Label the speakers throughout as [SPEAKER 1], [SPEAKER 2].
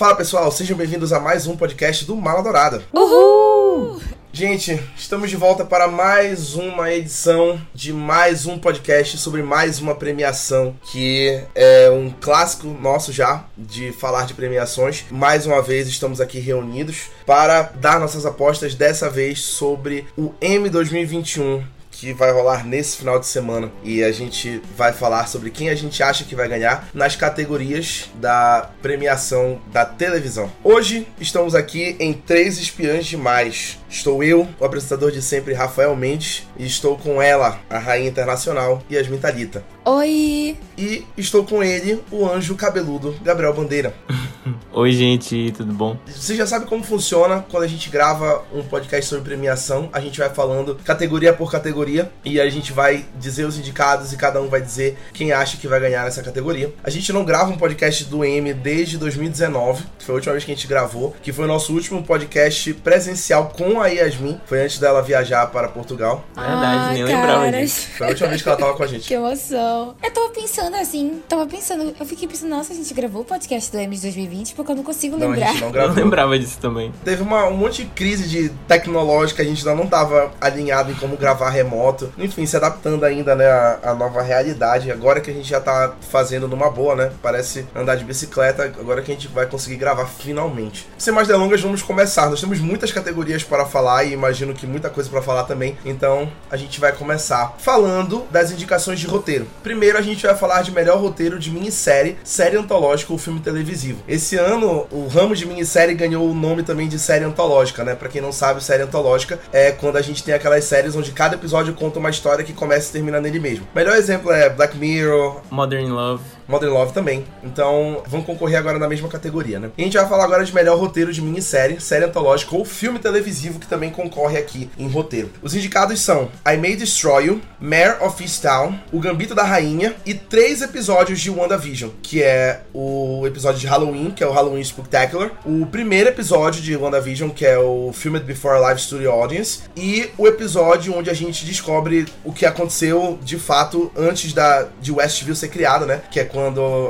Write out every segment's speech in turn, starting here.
[SPEAKER 1] Fala pessoal, sejam bem-vindos a mais um podcast do Mala Dourada.
[SPEAKER 2] Uhul!
[SPEAKER 1] Gente, estamos de volta para mais uma edição de mais um podcast sobre mais uma premiação que é um clássico nosso já de falar de premiações. Mais uma vez estamos aqui reunidos para dar nossas apostas dessa vez sobre o M 2021 que vai rolar nesse final de semana e a gente vai falar sobre quem a gente acha que vai ganhar nas categorias da premiação da televisão. Hoje estamos aqui em Três Espiãs Demais. Estou eu, o apresentador de sempre, Rafael Mendes, e estou com ela, a rainha internacional, Yasmin Talita.
[SPEAKER 2] Oi!
[SPEAKER 1] E estou com ele, o anjo cabeludo, Gabriel Bandeira.
[SPEAKER 3] Oi, gente, tudo bom?
[SPEAKER 1] Você já sabe como funciona quando a gente grava um podcast sobre premiação. A gente vai falando categoria por categoria e a gente vai dizer os indicados e cada um vai dizer quem acha que vai ganhar nessa categoria. A gente não grava um podcast do M desde 2019, que foi a última vez que a gente gravou, que foi o nosso último podcast presencial com a Yasmin. Foi antes dela viajar para Portugal.
[SPEAKER 3] Verdade, nem lembrava disso.
[SPEAKER 1] Foi a última vez que ela tava com a gente.
[SPEAKER 2] Que emoção. Eu tava pensando assim, tava pensando, eu fiquei pensando, nossa, a gente gravou o podcast do M de 2020 porque eu não consigo
[SPEAKER 1] Não, a
[SPEAKER 2] lembrar.
[SPEAKER 1] gente não
[SPEAKER 3] Eu
[SPEAKER 1] gravou.
[SPEAKER 3] lembrava disso também.
[SPEAKER 1] Teve uma, um monte de crise de tecnológica, a gente ainda não estava alinhado em como gravar remoto. Enfim, se adaptando ainda, né, à, à nova realidade. Agora que a gente já tá fazendo numa boa, né? Parece andar de bicicleta, agora que a gente vai conseguir gravar finalmente. Sem mais delongas, vamos começar. Nós temos muitas categorias para falar e imagino que muita coisa para falar também. Então, a gente vai começar falando das indicações de roteiro. Primeiro, a gente vai falar de melhor roteiro de minissérie, série antológica ou filme televisivo. Esse ano, o ramo de minissérie ganhou o nome também de série antológica, né? Pra quem não sabe, série antológica é quando a gente tem aquelas séries onde cada episódio conta uma história que começa e termina nele mesmo. Melhor exemplo é Black Mirror,
[SPEAKER 3] Modern Love.
[SPEAKER 1] Modern Love também. Então, vão concorrer agora na mesma categoria, né? E a gente vai falar agora de melhor roteiro de minissérie, série antológica ou filme televisivo que também concorre aqui em roteiro. Os indicados são I May Destroy You, Mare of Easttown, O Gambito da Rainha e três episódios de WandaVision, que é o episódio de Halloween, que é o Halloween Spectacular, o primeiro episódio de WandaVision, que é o Filmed Before a Live Studio Audience, e o episódio onde a gente descobre o que aconteceu de fato antes da de Westview ser criada, né? Que é quando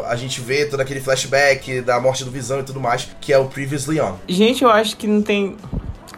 [SPEAKER 1] a gente vê todo aquele flashback da morte do Visão e tudo mais, que é o Previously On.
[SPEAKER 3] Gente, eu acho que não tem.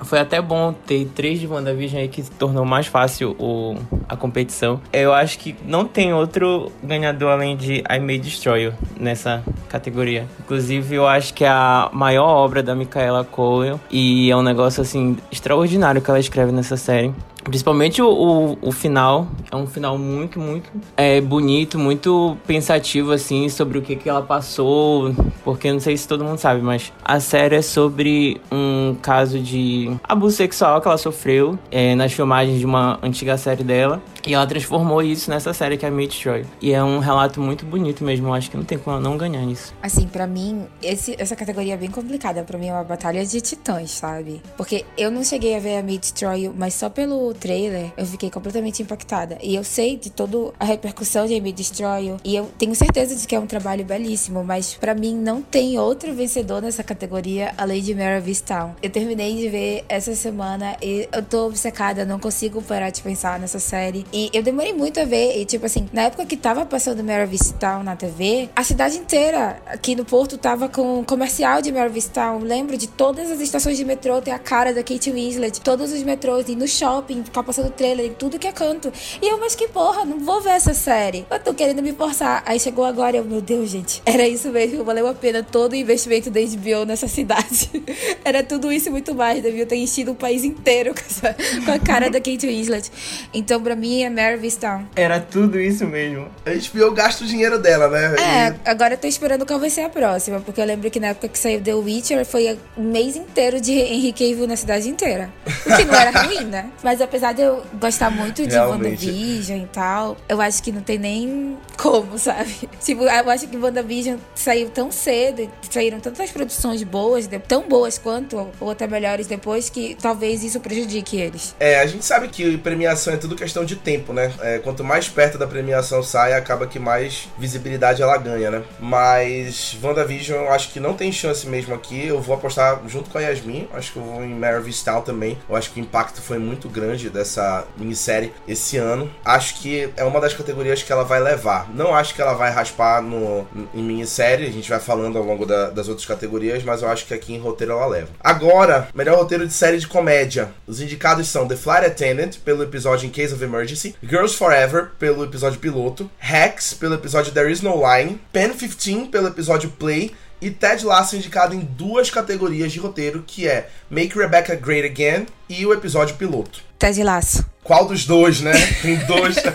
[SPEAKER 3] Foi até bom ter três de WandaVision aí que tornou mais fácil o, a competição. Eu acho que não tem outro ganhador além de I May Destroy You nessa categoria. Inclusive, eu acho que é a maior obra da Micaela Coel e é um negócio assim extraordinário que ela escreve nessa série. Principalmente o, o, o final, é um final muito, muito é, bonito, muito pensativo, assim, sobre o que, que ela passou. Porque não sei se todo mundo sabe, mas a série é sobre um caso de abuso sexual que ela sofreu é, nas filmagens de uma antiga série dela. E ela transformou isso nessa série que é Meat Troy. E é um relato muito bonito mesmo. Eu acho que não tem como não ganhar nisso.
[SPEAKER 2] Assim, pra mim, esse- essa categoria é bem complicada. Pra mim é uma batalha de titãs, sabe? Porque eu não cheguei a ver a Meat Destroy, mas só pelo trailer eu fiquei completamente impactada. E eu sei de toda a repercussão de Meat Destroy e eu tenho certeza de que é um trabalho belíssimo, mas pra mim não tem outro vencedor nessa categoria além de Mare of Easttown. Eu terminei de ver essa semana e eu tô obcecada, não consigo parar de pensar nessa série. E eu demorei muito a ver, e tipo assim, na época que tava passando Mare of Easttown na TV, a cidade inteira aqui no Porto tava com um comercial de Mare of Easttown. Lembro de todas as estações de metrô ter a cara da Kate Winslet, todos os metrôs, e no shopping, ficar passando trailer tudo que é canto. E eu, mas que porra, não vou ver essa série. Eu tô querendo me forçar. Aí chegou agora e eu, meu Deus, gente, era isso mesmo, valeu a pena todo o investimento da HBO nessa cidade. era tudo isso e muito mais, devia ter enchido o país inteiro com, essa- com a cara da Kate Winslet. Então, pra mim, Mare of Easttown.
[SPEAKER 3] Era tudo isso mesmo.
[SPEAKER 1] A HBO gasta o dinheiro dela, né?
[SPEAKER 2] É, agora eu tô esperando qual vai ser a próxima, porque eu lembro que na época que saiu The Witcher foi um mês inteiro de Henry Cavill na cidade inteira. O que não era ruim, né? Mas apesar de eu gostar muito de
[SPEAKER 1] Realmente.
[SPEAKER 2] WandaVision e tal, eu acho que não tem nem como, sabe? Tipo, eu acho que WandaVision saiu tão cedo, e saíram tantas produções boas, tão boas quanto, ou até melhores depois, que talvez isso prejudique eles.
[SPEAKER 1] É, a gente sabe que premiação é tudo questão de tempo. Tempo, né? É, quanto mais perto da premiação sai, acaba que mais visibilidade ela ganha, né? Mas WandaVision eu acho que não tem chance mesmo aqui. Eu vou apostar junto com a Yasmin. Acho que eu vou em Mary Vistal também. Eu acho que o impacto foi muito grande dessa minissérie esse ano. Acho que é uma das categorias que ela vai levar. Não acho que ela vai raspar no, em minissérie. A gente vai falando ao longo da, das outras categorias, mas eu acho que aqui em roteiro ela leva. Agora, melhor roteiro de série de comédia. Os indicados são The Flight Attendant, pelo episódio In Case of Emergency, Girls Forever, pelo episódio piloto, Hacks, pelo episódio There Is No Line, Pen 15, pelo episódio Play, e Ted Lasso indicado em duas categorias de roteiro, que é Make Rebecca Great Again e o episódio piloto.
[SPEAKER 2] Ted Lasso.
[SPEAKER 1] Qual dos dois, né? Tem dois.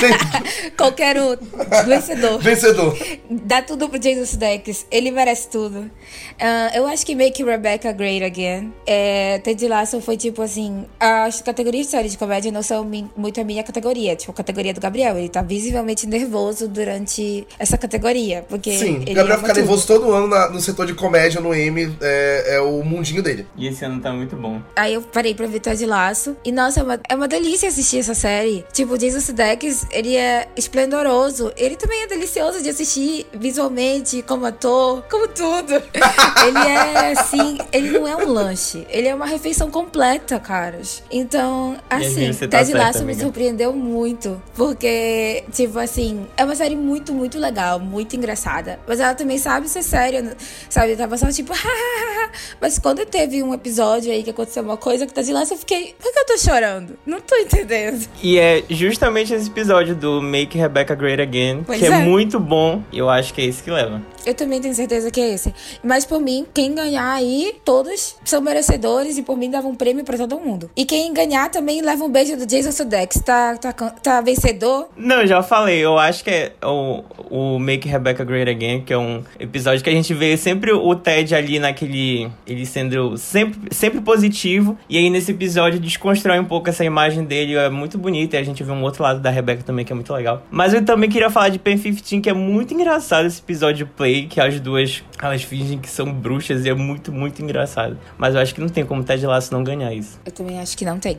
[SPEAKER 2] Tem... Qualquer um. Vencedor.
[SPEAKER 1] Vencedor.
[SPEAKER 2] Dá tudo pro Jason Sudeikis. Ele merece tudo. Uh, eu acho que Make Rebecca Great Again. É, Ted Lasso foi tipo assim. As categorias de série de comédia não são muito a minha categoria. Tipo, a categoria do Gabriel. Ele tá visivelmente nervoso durante essa categoria. Porque
[SPEAKER 1] Sim,
[SPEAKER 2] o
[SPEAKER 1] Gabriel fica nervoso todo ano na, no setor de comédia no M. É, é, o mundinho dele.
[SPEAKER 3] E esse ano tá muito bom.
[SPEAKER 2] Aí eu parei pra ver Ted Lasso. E nossa, é uma, é uma delícia assistir essa série. Tipo, o Jason Sudeikis, ele é esplendoroso. Ele também é delicioso de assistir visualmente, como ator, como tudo. ele é, assim, ele não é um lanche. Ele é uma refeição completa, caras. Então, assim, tá Ted Lasso me surpreendeu muito. Porque, tipo assim, é uma série muito, muito legal, muito engraçada. Mas ela também sabe ser séria, sabe? Eu tava só tipo, Mas quando teve um episódio aí que aconteceu uma coisa com Ted Lasso, fiquei, por que eu tô chorando? Não tô entendendo.
[SPEAKER 3] E é justamente esse episódio do Make Rebecca Great Again, pois que é. é muito bom. E eu acho que é esse que leva.
[SPEAKER 2] Eu também tenho certeza que é esse. Mas por mim, quem ganhar aí, todos são merecedores e por mim dava um prêmio para todo mundo. E quem ganhar também leva um beijo do Jason Sudeikis. Tá, tá, tá vencedor?
[SPEAKER 3] Não, já falei. Eu acho que é o, o Make Rebecca Great Again, que é um episódio que a gente vê sempre o Ted ali naquele... Ele sendo sempre, sempre positivo. E aí nesse episódio desconstrói um pouco essa imagem dele. É muito bonita. E a gente vê um outro lado da Rebecca também, que é muito legal. Mas eu também queria falar de Pen 15, que é muito engraçado esse episódio play que as duas elas fingem que são bruxas e é muito, muito engraçado. Mas eu acho que não tem como Ted Lasso não ganhar isso.
[SPEAKER 2] Eu também acho que não tem.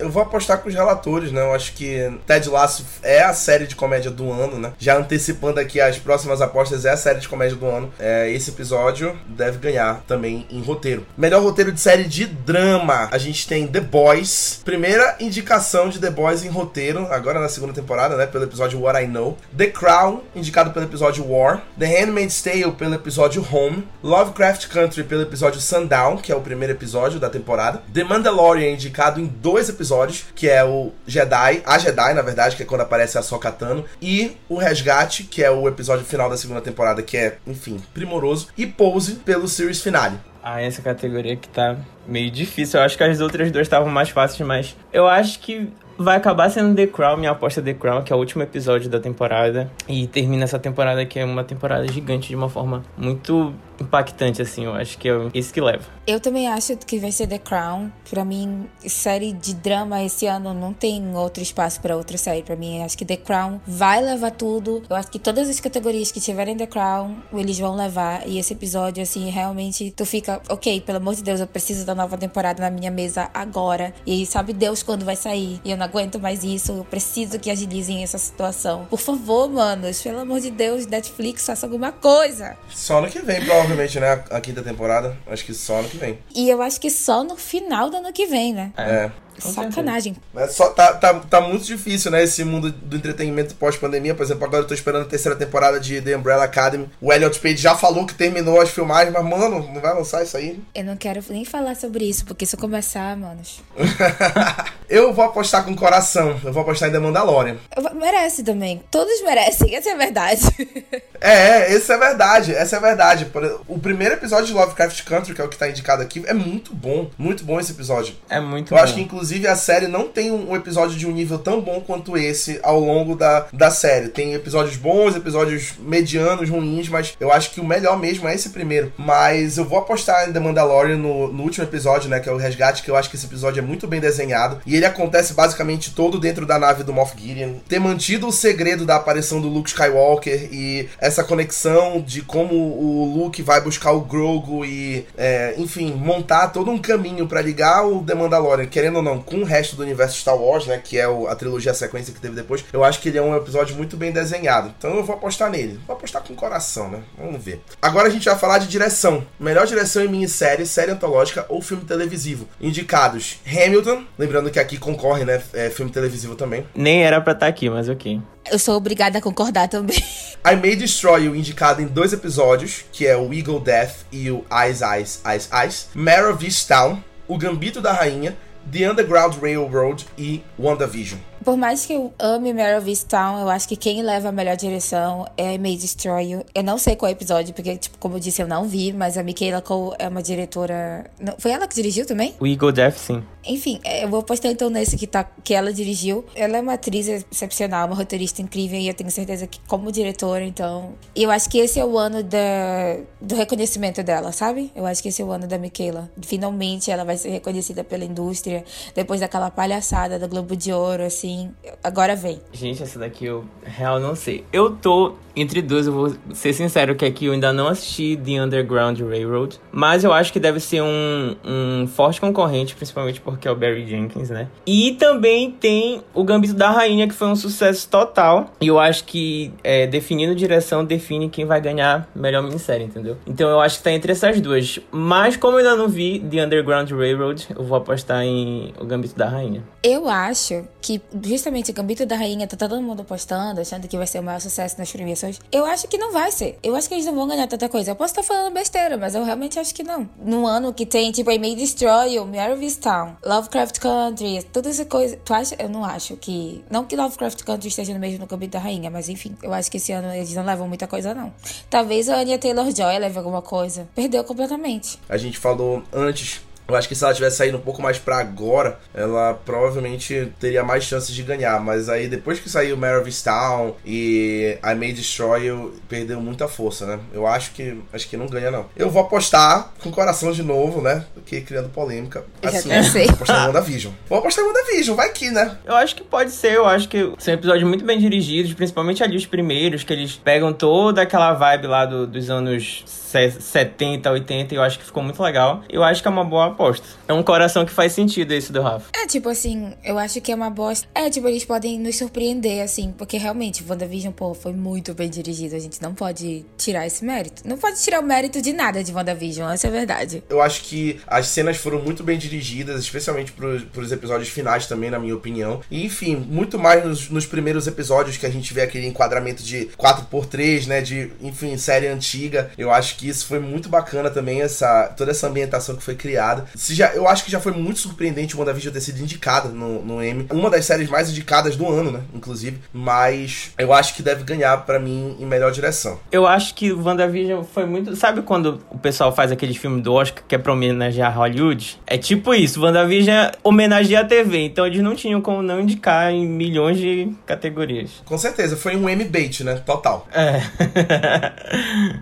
[SPEAKER 1] Eu vou apostar com os relatores, né? Eu acho que Ted Lasso é a série de comédia do ano, né? Já antecipando aqui as próximas apostas, é a série de comédia do ano. É, esse episódio deve ganhar também em roteiro. Melhor roteiro de série de drama. A gente tem The Boys. Primeira indicação de The Boys em roteiro, agora na segunda temporada, né? Pelo episódio What I Know. The Crown, indicado pelo episódio War. The Handmaid's Tale pelo episódio Home. Lovecraft Country pelo episódio Sundown, que é o primeiro episódio da temporada. The Mandalorian, indicado em dois episódios episódios, que é o Jedi, a Jedi, na verdade, que é quando aparece a Sokatano, e o Resgate, que é o episódio final da segunda temporada, que é, enfim, primoroso, e Pose pelo series finale.
[SPEAKER 3] Ah, essa categoria que tá meio difícil. Eu acho que as outras duas estavam mais fáceis, mas eu acho que vai acabar sendo The Crown, minha aposta The Crown, que é o último episódio da temporada. E termina essa temporada que é uma temporada gigante de uma forma muito impactante, assim. Eu acho que é isso que leva.
[SPEAKER 2] Eu também acho que vai ser The Crown. Pra mim, série de drama esse ano não tem outro espaço para outra série. Pra mim, acho que The Crown vai levar tudo. Eu acho que todas as categorias que tiverem The Crown, eles vão levar. E esse episódio, assim, realmente tu fica, ok, pelo amor de Deus, eu preciso da nova temporada na minha mesa agora. E sabe Deus quando vai sair. E eu não aguento mais isso. Eu preciso que agilizem essa situação. Por favor, manos, pelo amor de Deus, Netflix, faça alguma coisa.
[SPEAKER 1] Só no que vem, provavelmente né? A quinta temporada. Acho que só ano que vem.
[SPEAKER 2] E eu acho que só no final do ano que vem, né?
[SPEAKER 1] É.
[SPEAKER 2] Sacanagem.
[SPEAKER 1] Mas só tá, tá, tá muito difícil, né? Esse mundo do entretenimento pós-pandemia. Por exemplo, agora eu tô esperando a terceira temporada de The Umbrella Academy. O Elliot Page já falou que terminou as filmagens, mas, mano, não vai lançar isso aí?
[SPEAKER 2] Eu não quero nem falar sobre isso, porque se eu começar, manos.
[SPEAKER 1] eu vou apostar com coração. Eu vou apostar em The Mandalorian.
[SPEAKER 2] Merece também. Todos merecem, essa é a verdade.
[SPEAKER 1] é, essa é a verdade. Essa é a verdade. O primeiro episódio de Lovecraft Country, que é o que tá indicado aqui, é muito bom. Muito bom esse episódio.
[SPEAKER 3] É muito
[SPEAKER 1] eu
[SPEAKER 3] bom.
[SPEAKER 1] Eu acho que, inclusive, Inclusive, a série não tem um episódio de um nível tão bom quanto esse ao longo da, da série. Tem episódios bons, episódios medianos, ruins, mas eu acho que o melhor mesmo é esse primeiro. Mas eu vou apostar em The Mandalorian no, no último episódio, né? Que é o Resgate, que eu acho que esse episódio é muito bem desenhado. E ele acontece basicamente todo dentro da nave do Moff Gideon. Ter mantido o segredo da aparição do Luke Skywalker e essa conexão de como o Luke vai buscar o Grogu e, é, enfim, montar todo um caminho para ligar o The Mandalorian, querendo ou não com o resto do universo Star Wars, né? Que é o, a trilogia a sequência que teve depois. Eu acho que ele é um episódio muito bem desenhado. Então eu vou apostar nele. Vou apostar com o coração, né? Vamos ver. Agora a gente vai falar de direção. Melhor direção em minissérie, série antológica ou filme televisivo. Indicados Hamilton, lembrando que aqui concorre, né? É, filme televisivo também.
[SPEAKER 3] Nem era pra estar tá aqui, mas ok.
[SPEAKER 2] Eu sou obrigada a concordar também.
[SPEAKER 1] I May Destroy You, indicado em dois episódios, que é o Eagle Death e o Eyes, Eyes, Eyes, Eyes. Mare of Easttown, O Gambito da Rainha, The Underground Railroad e WandaVision.
[SPEAKER 2] Por mais que eu ame Mare of Easttown, eu acho que quem leva a melhor direção é May Destroy You. Eu não sei qual episódio, porque, tipo, como eu disse, eu não vi, mas a Michaela Cole é uma diretora. Foi ela que dirigiu também?
[SPEAKER 3] O Eagle Death, sim.
[SPEAKER 2] Enfim, é, eu vou postar então nesse que, tá, que ela dirigiu. Ela é uma atriz excepcional, uma roteirista incrível, e eu tenho certeza que, como diretora, então. Eu acho que esse é o ano da, do reconhecimento dela, sabe? Eu acho que esse é o ano da Michaela. Finalmente ela vai ser reconhecida pela indústria, depois daquela palhaçada do Globo de Ouro, assim assim, agora vem.
[SPEAKER 3] Gente, essa daqui eu real não sei. Eu tô entre duas, eu vou ser sincero que aqui eu ainda não assisti The Underground Railroad, mas eu acho que deve ser um, um forte concorrente, principalmente porque é o Barry Jenkins, né? E também tem o Gambito da Rainha, que foi um sucesso total, e eu acho que é, definindo direção define quem vai ganhar melhor minissérie, entendeu? Então eu acho que tá entre essas duas, mas como eu ainda não vi The Underground Railroad, eu vou apostar em o Gambito da Rainha.
[SPEAKER 2] Eu acho que justamente o Gambito da Rainha tá todo mundo postando, achando que vai ser o maior sucesso nas premiações. Eu acho que não vai ser. Eu acho que eles não vão ganhar tanta coisa. Eu posso estar falando besteira, mas eu realmente acho que não. Num ano que tem, tipo, I May Destroy You, Mare of Town, Lovecraft Country, toda essa coisa. Tu acha? Eu não acho que. Não que Lovecraft Country esteja no mesmo no Gambito da Rainha, mas enfim, eu acho que esse ano eles não levam muita coisa, não. Talvez a Anya Taylor Joy leve alguma coisa. Perdeu completamente.
[SPEAKER 1] A gente falou antes eu acho que se ela tivesse saído um pouco mais para agora, ela provavelmente teria mais chances de ganhar. Mas aí depois que saiu Mare of Town e I May Destroy You, perdeu muita força, né? Eu acho que acho que não ganha, não. Eu vou apostar com o coração de novo, né? Porque criando polêmica. Assim, vou apostar em WandaVision. Vou apostar em WandaVision, vai que, né?
[SPEAKER 3] Eu acho que pode ser, eu acho que são episódios muito bem dirigidos, principalmente ali os primeiros, que eles pegam toda aquela vibe lá do, dos anos 70, 80, e eu acho que ficou muito legal. Eu acho que é uma boa aposta. É um coração que faz sentido esse do Rafa.
[SPEAKER 2] É, tipo assim, eu acho que é uma bosta. É, tipo, eles podem nos surpreender, assim, porque realmente, WandaVision, pô, foi muito bem dirigido. A gente não pode tirar esse mérito. Não pode tirar o mérito de nada de WandaVision, essa é a verdade.
[SPEAKER 1] Eu acho que as cenas foram muito bem dirigidas, especialmente pros, pros episódios finais também, na minha opinião. E, enfim, muito mais nos, nos primeiros episódios que a gente vê aquele enquadramento de 4x3, né, de, enfim, série antiga. Eu acho que isso foi muito bacana também, essa toda essa ambientação que foi criada. Se já, eu acho que já foi muito surpreendente o WandaVision ter sido indicada no, no Emmy. Uma das séries mais indicadas do ano, né? Inclusive. Mas eu acho que deve ganhar para mim em melhor direção.
[SPEAKER 3] Eu acho que o WandaVision foi muito. Sabe quando o pessoal faz aqueles filmes do Oscar que é pra homenagear Hollywood? É tipo isso. WandaVision homenageia a TV. Então eles não tinham como não indicar em milhões de categorias.
[SPEAKER 1] Com certeza. Foi um Emmy bait, né? Total.
[SPEAKER 3] É.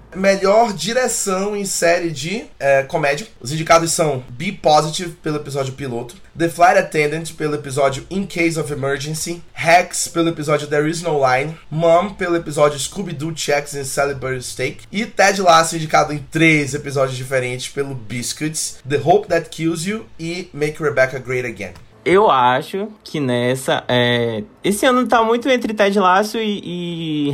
[SPEAKER 1] melhor direção em série de é, comédia. Os indicados são Be Positive, pelo episódio piloto, The Flight Attendant, pelo episódio In Case of Emergency, Hex, pelo episódio There Is No Line, Mom, pelo episódio Scooby-Doo Checks and Celebrity Steak, e Ted Lasso, indicado em três episódios diferentes pelo Biscuits, The Hope That Kills You e Make Rebecca Great Again.
[SPEAKER 3] Eu acho que nessa. É... Esse ano tá muito entre Ted Lasso e, e.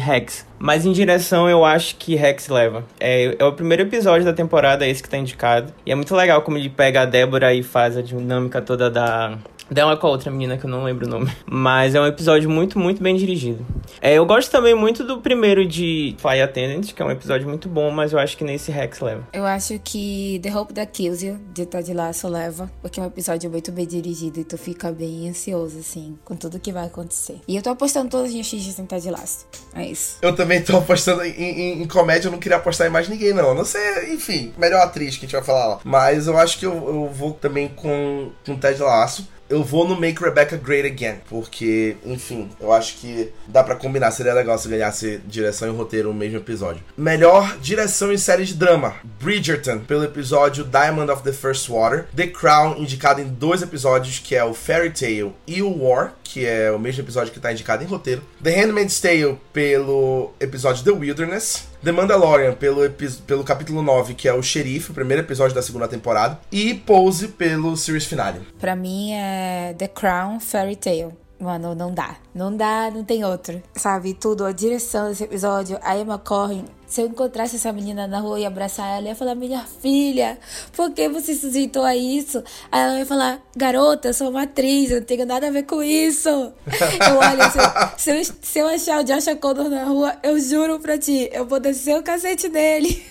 [SPEAKER 3] Mas em direção eu acho que Rex leva. É, é o primeiro episódio da temporada, esse que tá indicado. E é muito legal como ele pega a Débora e faz a dinâmica toda da, dela com a outra menina que eu não lembro o nome. Mas é um episódio muito, muito bem dirigido. É, eu gosto também muito do primeiro de Fly Attendant, que é um episódio muito bom, mas eu acho que nesse Rex leva.
[SPEAKER 2] Eu acho que The Hope That Kills You, de Ted Lasso, leva, porque é um episódio muito bem dirigido e tu fica bem ansioso, assim, com tudo que vai acontecer. E eu tô apostando todas as minhas fichas em Ted Lasso. É isso.
[SPEAKER 1] Eu também tô apostando em, em, em, comédia, eu não queria apostar em mais ninguém, não. Não sei, enfim, melhor atriz que a gente vai falar lá. Mas eu acho que eu, eu vou também com, com Ted Lasso eu vou no Make Rebecca Great Again, porque, enfim, eu acho que dá para combinar. Seria legal se ganhasse direção e roteiro no mesmo episódio. Melhor direção em série de drama: Bridgerton, pelo episódio Diamond of the First Water. The Crown, indicado em dois episódios, que é o Fairy Tale e o War, que é o mesmo episódio que tá indicado em roteiro. The Handmaid's Tale, pelo episódio The Wilderness. The Mandalorian pelo, pelo capítulo 9, que é o xerife, o primeiro episódio da segunda temporada, e Pose pelo series finale.
[SPEAKER 2] Pra mim é The Crown Fairy Tale. Mano, não dá. Não dá, não tem outro. Sabe, tudo, a direção desse episódio, a Emma Corrin. Se eu encontrasse essa menina na rua e abraçar ela, eu ia falar: Minha filha, por que você se sujeitou a isso? Aí ela ia falar: Garota, eu sou uma atriz, eu não tenho nada a ver com isso. eu olho, se, se, eu, se eu achar o Josh O'Connor na rua, eu juro pra ti, eu vou descer o cacete dele.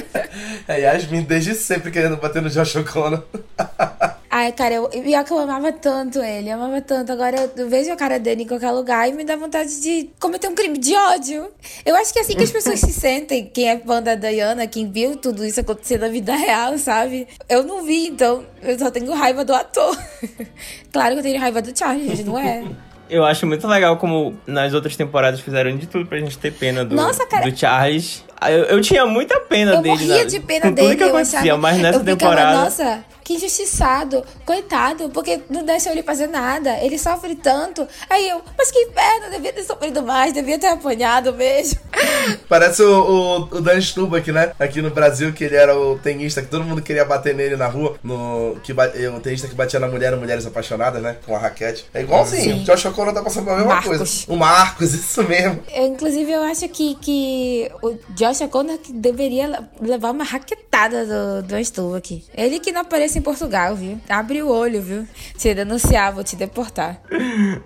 [SPEAKER 1] é, Yasmin desde sempre querendo bater no Josh O'Connor.
[SPEAKER 2] Ai, cara, eu, pior que eu amava tanto ele, eu amava tanto. Agora eu vejo a cara dele em qualquer lugar e me dá vontade de cometer um crime de ódio. Eu acho que é assim que as pessoas se sentem, quem é fã da Diana, quem viu tudo isso acontecer na vida real, sabe? Eu não vi, então eu só tenho raiva do ator. claro que eu tenho raiva do Charles, não é?
[SPEAKER 3] Eu acho muito legal como nas outras temporadas fizeram de tudo pra gente ter pena do, Nossa, cara, do Charles. Eu, eu tinha muita pena
[SPEAKER 2] eu
[SPEAKER 3] dele.
[SPEAKER 2] Eu morria
[SPEAKER 3] na,
[SPEAKER 2] de pena dele. Tudo
[SPEAKER 3] que acontecia, achava, mas nessa temporada.
[SPEAKER 2] Ficava, Nossa, que injustiçado, coitado, porque não deixa ele fazer nada, ele sofre tanto. Aí eu, mas que inferno, devia ter sofrido mais, devia ter apanhado mesmo.
[SPEAKER 1] Parece o, o, o Dan Stubach, né? Aqui no Brasil, que ele era o tenista, que todo mundo queria bater nele na rua, no, que, o tenista que batia na mulher, mulheres apaixonadas, né? Com a raquete. É igualzinho, Sim. o Josh O'Connor tá passando pela mesma Marcos. coisa. O Marcos, isso mesmo.
[SPEAKER 2] Eu, inclusive, eu acho que, que o Josh O'Connor deveria levar uma raquetada do, do Stubach. Ele que não aparece em Portugal, viu? Abre o olho, viu? Se denunciar, vou te deportar.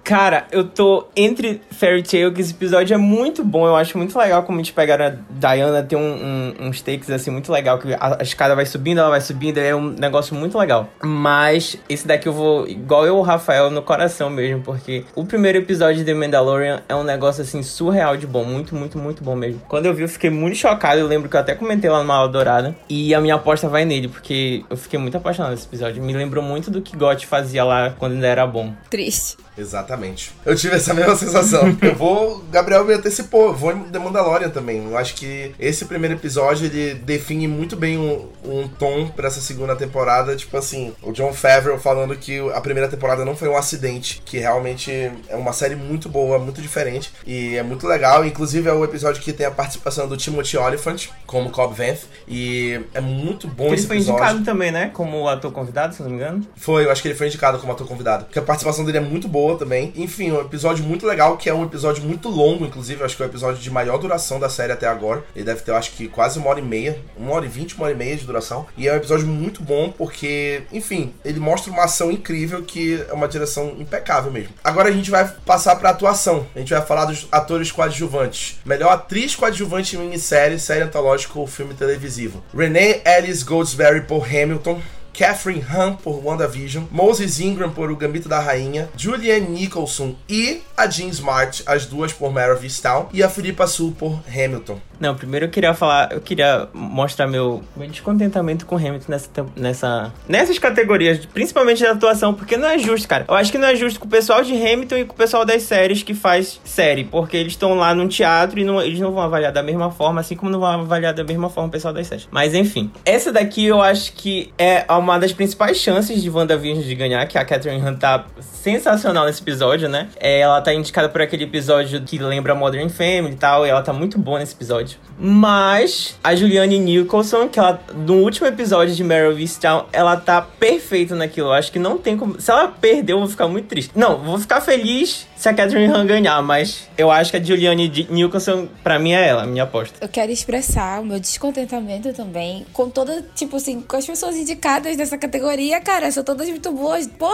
[SPEAKER 3] Cara, eu tô entre Fairy Tail, que esse episódio é muito bom. Eu acho muito legal como a gente pegaram a Diana, tem um, um, uns takes assim muito legal, que a, a, escada vai subindo, ela vai subindo, é um negócio muito legal. Mas esse daqui eu vou, igual eu o Rafael, no coração mesmo, porque o primeiro episódio de The Mandalorian é um negócio assim surreal de bom. Muito, muito, muito bom mesmo. Quando eu vi, eu fiquei muito chocado. Eu lembro que eu até comentei lá no Mala Dourada. E a minha aposta vai nele, porque eu fiquei muito apaixonado nesse episódio. Me lembrou muito do que Got fazia lá quando ainda era bom.
[SPEAKER 2] Triste.
[SPEAKER 1] Exatamente. Eu tive essa mesma sensação. eu vou. Gabriel me antecipou, eu vou em The Mandalorian também. Eu acho que esse primeiro episódio ele define muito bem um, um tom para essa segunda temporada. Tipo assim, o John Favreau falando que a primeira temporada não foi um acidente, que realmente é uma série muito boa, muito diferente e é muito legal. Inclusive é o episódio que tem a participação do Timothy Oliphant como Cobb Vanth e é muito bom
[SPEAKER 3] ele
[SPEAKER 1] esse
[SPEAKER 3] episódio. Ele foi indicado também, né? Como ator convidado, se não me engano.
[SPEAKER 1] Foi, eu acho que ele foi indicado como ator convidado. Porque a participação dele é muito boa boa também. Enfim, um episódio muito legal, que é um episódio muito longo, inclusive, acho que é o episódio de maior duração da série até agora. Ele deve ter, acho que quase uma hora e meia, uma hora e vinte, uma hora e meia de duração. E é um episódio muito bom porque, enfim, ele mostra uma ação incrível que é uma direção impecável mesmo. Agora a gente vai passar pra atuação. A gente vai falar dos atores coadjuvantes. Melhor atriz coadjuvante em minissérie, série antológica ou filme televisivo. Renee Ellis Goldsberry por Hamilton. Catherine Hahn por WandaVision, Moses Ingram por O Gambito da Rainha, Julianne Nicholson e a Jean Smart, as duas por Mare of Easttown, e a Philippa Sue por Hamilton.
[SPEAKER 3] Não, primeiro eu queria falar, eu queria mostrar meu, meu descontentamento com Hamilton nessa, nessa, nessas categorias, principalmente da atuação, porque não é justo, cara. Eu acho que não é justo com o pessoal de Hamilton e com o pessoal das séries que faz série, porque eles estão lá no teatro e não, eles não vão avaliar da mesma forma, assim como não vão avaliar da mesma forma o pessoal das séries. Mas enfim, essa daqui eu acho que é uma das principais chances de WandaVision de ganhar, que a Catherine Hunt tá sensacional nesse episódio, né? É, ela tá indicada por aquele episódio que lembra Modern Family e tal, e ela tá muito boa nesse episódio. Mas a Julianne Nicholson, que ela no último episódio de Meryl Town, ela tá perfeita naquilo. Eu acho que não tem como. Se ela perder, eu vou ficar muito triste. Não, vou ficar feliz se a Catherine Han ganhar, mas eu acho que a Julianne Nicholson, pra mim, é ela, a minha aposta.
[SPEAKER 2] Eu quero expressar o meu descontentamento também com toda, tipo assim, com as pessoas indicadas dessa categoria, cara, são todas muito boas. Pô,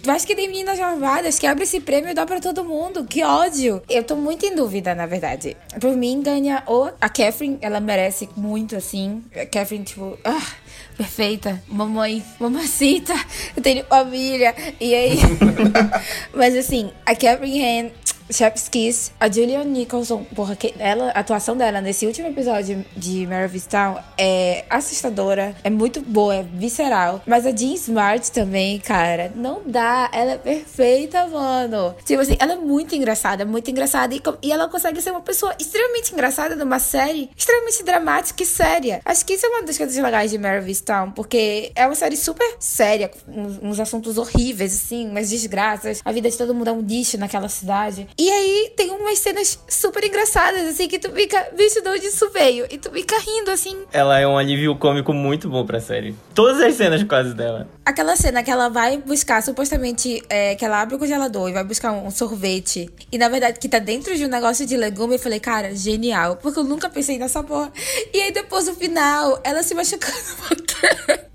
[SPEAKER 2] tu acha que tem meninas malvadas que abre esse prêmio e dá pra todo mundo? Que ódio! Eu tô muito em dúvida, na verdade. Por mim, ganha ou a Catherine, ela merece muito, assim. A Catherine, tipo, ah, perfeita, mamãe, mamacita, eu tenho família, e aí. Mas assim, a Catherine Han Chef's Kiss, a Julian Nicholson, porra, que ela, a atuação dela nesse último episódio de Mary Town é assustadora, é muito boa, é visceral. Mas a Jean Smart também, cara, não dá. Ela é perfeita, mano. Tipo assim, ela é muito engraçada, muito engraçada. E, e ela consegue ser uma pessoa extremamente engraçada numa série extremamente dramática e séria. Acho que isso é uma das coisas legais de Mary Town, porque é uma série super séria, uns, uns assuntos horríveis, assim, umas desgraças. A vida de todo mundo é um lixo naquela cidade. E aí tem umas cenas super engraçadas, assim, que tu fica, bicho, de onde isso veio? E tu fica rindo, assim.
[SPEAKER 3] Ela é um alívio cômico muito bom pra série. Todas as cenas quase dela.
[SPEAKER 2] Aquela cena que ela vai buscar, supostamente, é, que ela abre o congelador e vai buscar um sorvete. E na verdade, que tá dentro de um negócio de legume. Eu falei, cara, genial. Porque eu nunca pensei nessa porra. E aí depois, no final, ela se machucando.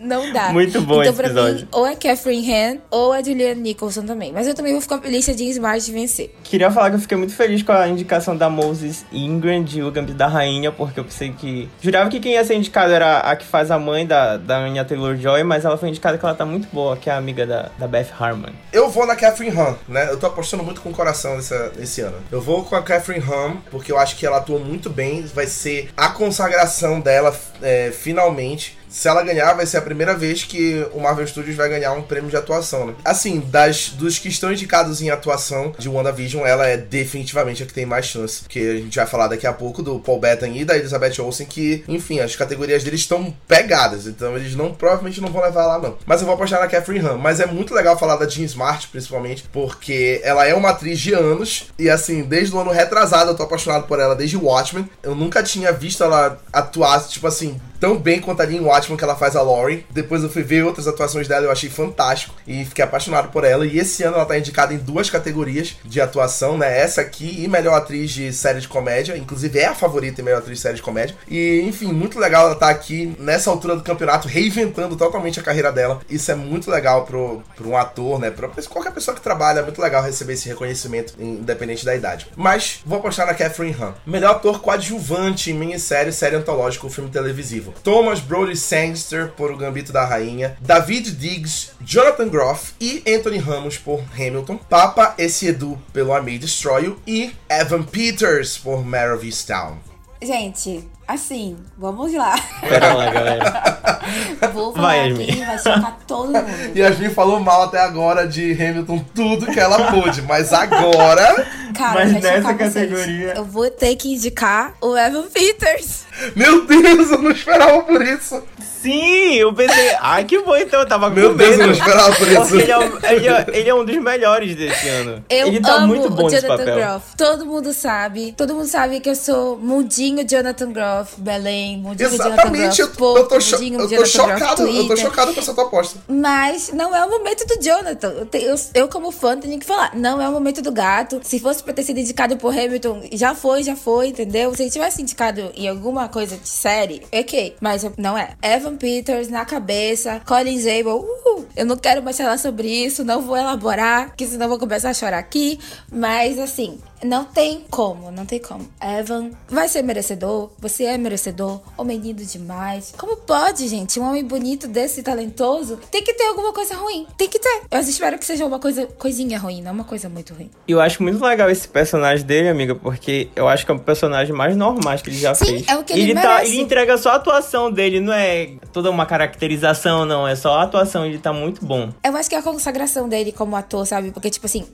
[SPEAKER 2] Não dá.
[SPEAKER 3] Muito bom
[SPEAKER 2] então,
[SPEAKER 3] esse episódio.
[SPEAKER 2] Mim, ou é Catherine Han ou é Julianne Nicholson também. Mas eu também vou ficar feliz se Jean Smart vencer.
[SPEAKER 3] Queria falar que eu fiquei muito feliz com a indicação da Moses Ingram de O Gambito da Rainha, porque eu pensei que... Jurava que quem ia ser indicado era a que faz a mãe da, da Anya Taylor-Joy, mas ela foi indicada que ela tá muito boa, que é a amiga da, da Beth Harmon.
[SPEAKER 1] Eu vou na Catherine Han, né? Eu tô apostando muito com o coração nessa, nesse ano. Eu vou com a Catherine Han, porque eu acho que ela atua muito bem. Vai ser a consagração dela, é, finalmente. Se ela ganhar, vai ser a primeira vez que o Marvel Studios vai ganhar um prêmio de atuação, né? Assim, das, dos que estão indicados em atuação de WandaVision, ela é definitivamente a que tem mais chance. Porque a gente vai falar daqui a pouco do Paul Bettany e da Elizabeth Olsen, que, enfim, as categorias deles estão pegadas. Então eles não provavelmente não vão levar lá, não. Mas eu vou apostar na Catherine Han. Mas é muito legal falar da Jean Smart, principalmente, porque ela é uma atriz de anos. E assim, desde o ano retrasado eu tô apaixonado por ela, desde Watchmen. Eu nunca tinha visto ela atuar, tipo assim, tão bem ali em Watchmen que ela faz a Laurie. Depois eu fui ver outras atuações dela, eu achei fantástico e fiquei apaixonado por ela. E esse ano ela tá indicada em duas categorias de atuação, né? Essa aqui e melhor atriz de série de comédia, inclusive é a favorita em melhor atriz de série de comédia. E enfim, muito legal ela tá aqui nessa altura do campeonato reinventando totalmente a carreira dela. Isso é muito legal pro, pro um ator, né? Pra qualquer pessoa que trabalha, é muito legal receber esse reconhecimento, independente da idade. Mas vou apostar na Catherine Han. Melhor ator coadjuvante em minissérie, série antológica ou filme televisivo. Thomas Brody Sangster por O Gambito da Rainha, David Diggs, Jonathan Groff e Anthony Ramos por Hamilton, Papa Edu pelo I May Destroy You e Evan Peters por Mare of Easttown.
[SPEAKER 2] Gente, assim, vamos lá.
[SPEAKER 3] Pera lá, galera.
[SPEAKER 2] Vou falar vai, aqui, Yasmin. vai chocar todo mundo.
[SPEAKER 1] Yasmin falou mal até agora de Hamilton tudo que ela pôde, mas agora...
[SPEAKER 2] Cara, mas nessa categoria... Vocês. Eu vou ter que indicar o Evan Peters.
[SPEAKER 1] Meu Deus, eu não esperava por isso.
[SPEAKER 3] Sim, eu pensei, ai que bom então, eu tava
[SPEAKER 1] Meu
[SPEAKER 3] com
[SPEAKER 1] Deus, eu não esperava por isso.
[SPEAKER 3] Ele é, ele, é, ele é, um dos melhores desse ano.
[SPEAKER 2] Eu
[SPEAKER 3] ele tá
[SPEAKER 2] amo
[SPEAKER 3] muito bom
[SPEAKER 2] o
[SPEAKER 3] Jonathan
[SPEAKER 2] papel. Groff. Todo mundo sabe, todo mundo sabe que eu sou mundinho Jonathan Groff, Belém, mundinho
[SPEAKER 1] Exatamente,
[SPEAKER 2] Jonathan Groff,
[SPEAKER 1] eu, eu tô, cho eu tô chocado, Groff, eu tô chocado com essa tua aposta.
[SPEAKER 2] Mas não é o momento do Jonathan. Eu, eu, eu, como fã, tenho que falar, não é o momento do gato. Se fosse pra ter sido indicado por Hamilton, já foi, já foi, entendeu? Se ele tivesse indicado em alguma coisa de série, ok. Mas não é. Evan Peters na cabeça, Colin Zabel, uh, eu não quero mais falar sobre isso, não vou elaborar, que senão vou começar a chorar aqui. Mas assim, não tem como, não tem como. Evan vai ser merecedor, você é merecedor, homem lindo demais. Como pode, gente? Um homem bonito desse, talentoso, tem que ter alguma coisa ruim. Tem que ter. Eu espero que seja uma coisa, coisinha ruim, não uma coisa muito ruim.
[SPEAKER 3] Eu acho muito legal esse personagem dele, amiga, porque eu acho que é o personagem mais normal que ele já
[SPEAKER 2] Sim,
[SPEAKER 3] fez.
[SPEAKER 2] É o que ele,
[SPEAKER 3] ele
[SPEAKER 2] merece.
[SPEAKER 3] Tá, ele entrega só a atuação dele, não é toda uma caracterização, não. É só a atuação, ele tá muito bom.
[SPEAKER 2] Eu acho que é a consagração dele como ator, sabe? Porque, tipo assim,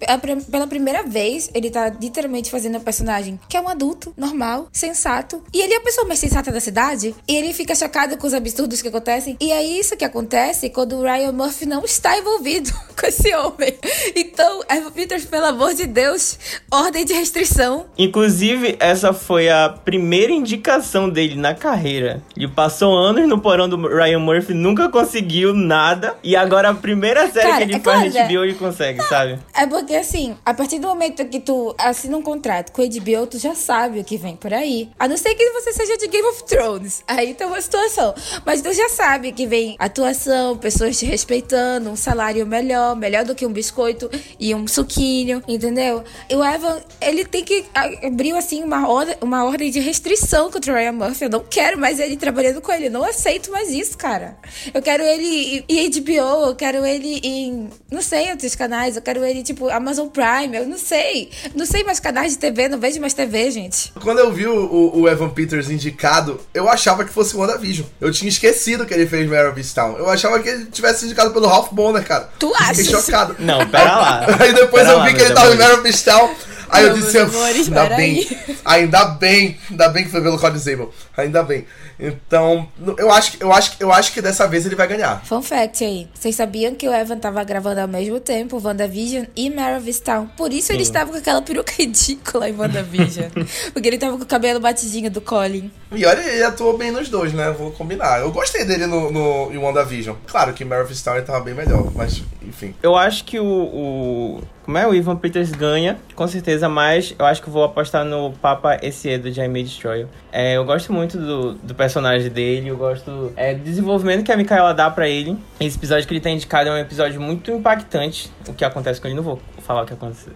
[SPEAKER 2] pela primeira vez, ele tá literalmente fazendo um personagem que é um adulto, normal, sensato. E ele é a pessoa mais sensata da cidade. E ele fica chocado com os absurdos que acontecem. E é isso que acontece quando o Ryan Murphy não está envolvido com esse homem. Então, Evan Peters, pelo amor de Deus, ordem de restrição.
[SPEAKER 3] Inclusive, essa foi a primeira indicação dele na carreira. Ele passou anos no porão do Ryan Murphy, nunca conseguiu nada. E agora a primeira série Cara, que ele é faz claro, na HBO, ele consegue, sabe?
[SPEAKER 2] É porque, assim, a partir do momento que tu assina um contrato com a HBO, tu já sabe o que vem por aí. A não ser que você seja de Game of Thrones. Aí tá uma situação. Mas tu já sabe que vem atuação, pessoas te respeitando, um salário melhor, melhor do que um biscoito e um suquinho, entendeu? E o Evan, ele tem que abrir, assim, uma, ordem, uma ordem de restrição contra o Ryan Murphy. Eu não quero mais ele trabalhando com ele. Eu não aceito mais isso, cara. Eu quero ele em HBO, eu quero ele em, não sei, outros canais. Eu quero ele, tipo, Amazon Prime. Eu não sei. Não sei mais canais de TV, não vejo mais TV, gente.
[SPEAKER 1] Quando eu vi o, o Evan Peters indicado, eu achava que fosse o WandaVision. Eu tinha esquecido que ele fez Mare of Town. Eu achava que ele tivesse indicado pelo Ralph Bonner, cara.
[SPEAKER 2] Tu acha?
[SPEAKER 1] Fiquei chocado.
[SPEAKER 3] Não, pera lá.
[SPEAKER 1] Aí depois
[SPEAKER 3] pera
[SPEAKER 1] eu
[SPEAKER 3] lá,
[SPEAKER 1] vi que ele tava em Mare of Town. Aí eu disse, amores, ainda bem, aí. ainda bem, ainda bem que foi pelo Cody Sable, ainda bem. Então, eu acho, eu, acho, eu acho que dessa vez ele vai ganhar.
[SPEAKER 2] Fun fact aí. Vocês sabiam que o Evan tava gravando ao mesmo tempo WandaVision e Mare of Town? Por isso Sim. ele estava com aquela peruca ridícula em WandaVision. porque ele tava com o cabelo batidinho do Colin.
[SPEAKER 1] E olha, ele atuou bem nos dois, né? Vou combinar. Eu gostei dele no, no, em WandaVision. Claro que Mare of Town ele tava bem melhor, mas enfim.
[SPEAKER 3] Eu acho que o, o como é? O Ivan Peters ganha, com certeza, mas eu acho que vou apostar no Papa esse do Jaime Destroyer. É, eu gosto muito do, do personagem dele, eu gosto é, do desenvolvimento que a Micaela dá para ele. Esse episódio que ele tem indicado é um episódio muito impactante. O que acontece com ele, não vou falar o que acontece.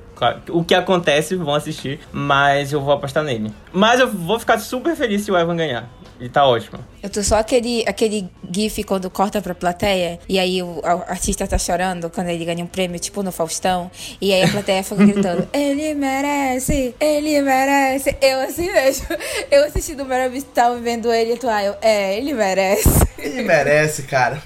[SPEAKER 3] O que acontece, vão assistir, mas eu vou apostar nele. Mas eu vou ficar super feliz se o Evan ganhar. Ele tá ótimo.
[SPEAKER 2] Eu tô só aquele, aquele gif quando corta pra plateia e aí o, o artista tá chorando quando ele ganha um prêmio, tipo no Faustão. E aí a plateia fica gritando: Ele merece, ele merece. Eu assim mesmo. Eu assistindo o Maravilhoso vendo ele atuar. Eu, é, ele merece.
[SPEAKER 1] Ele merece, cara.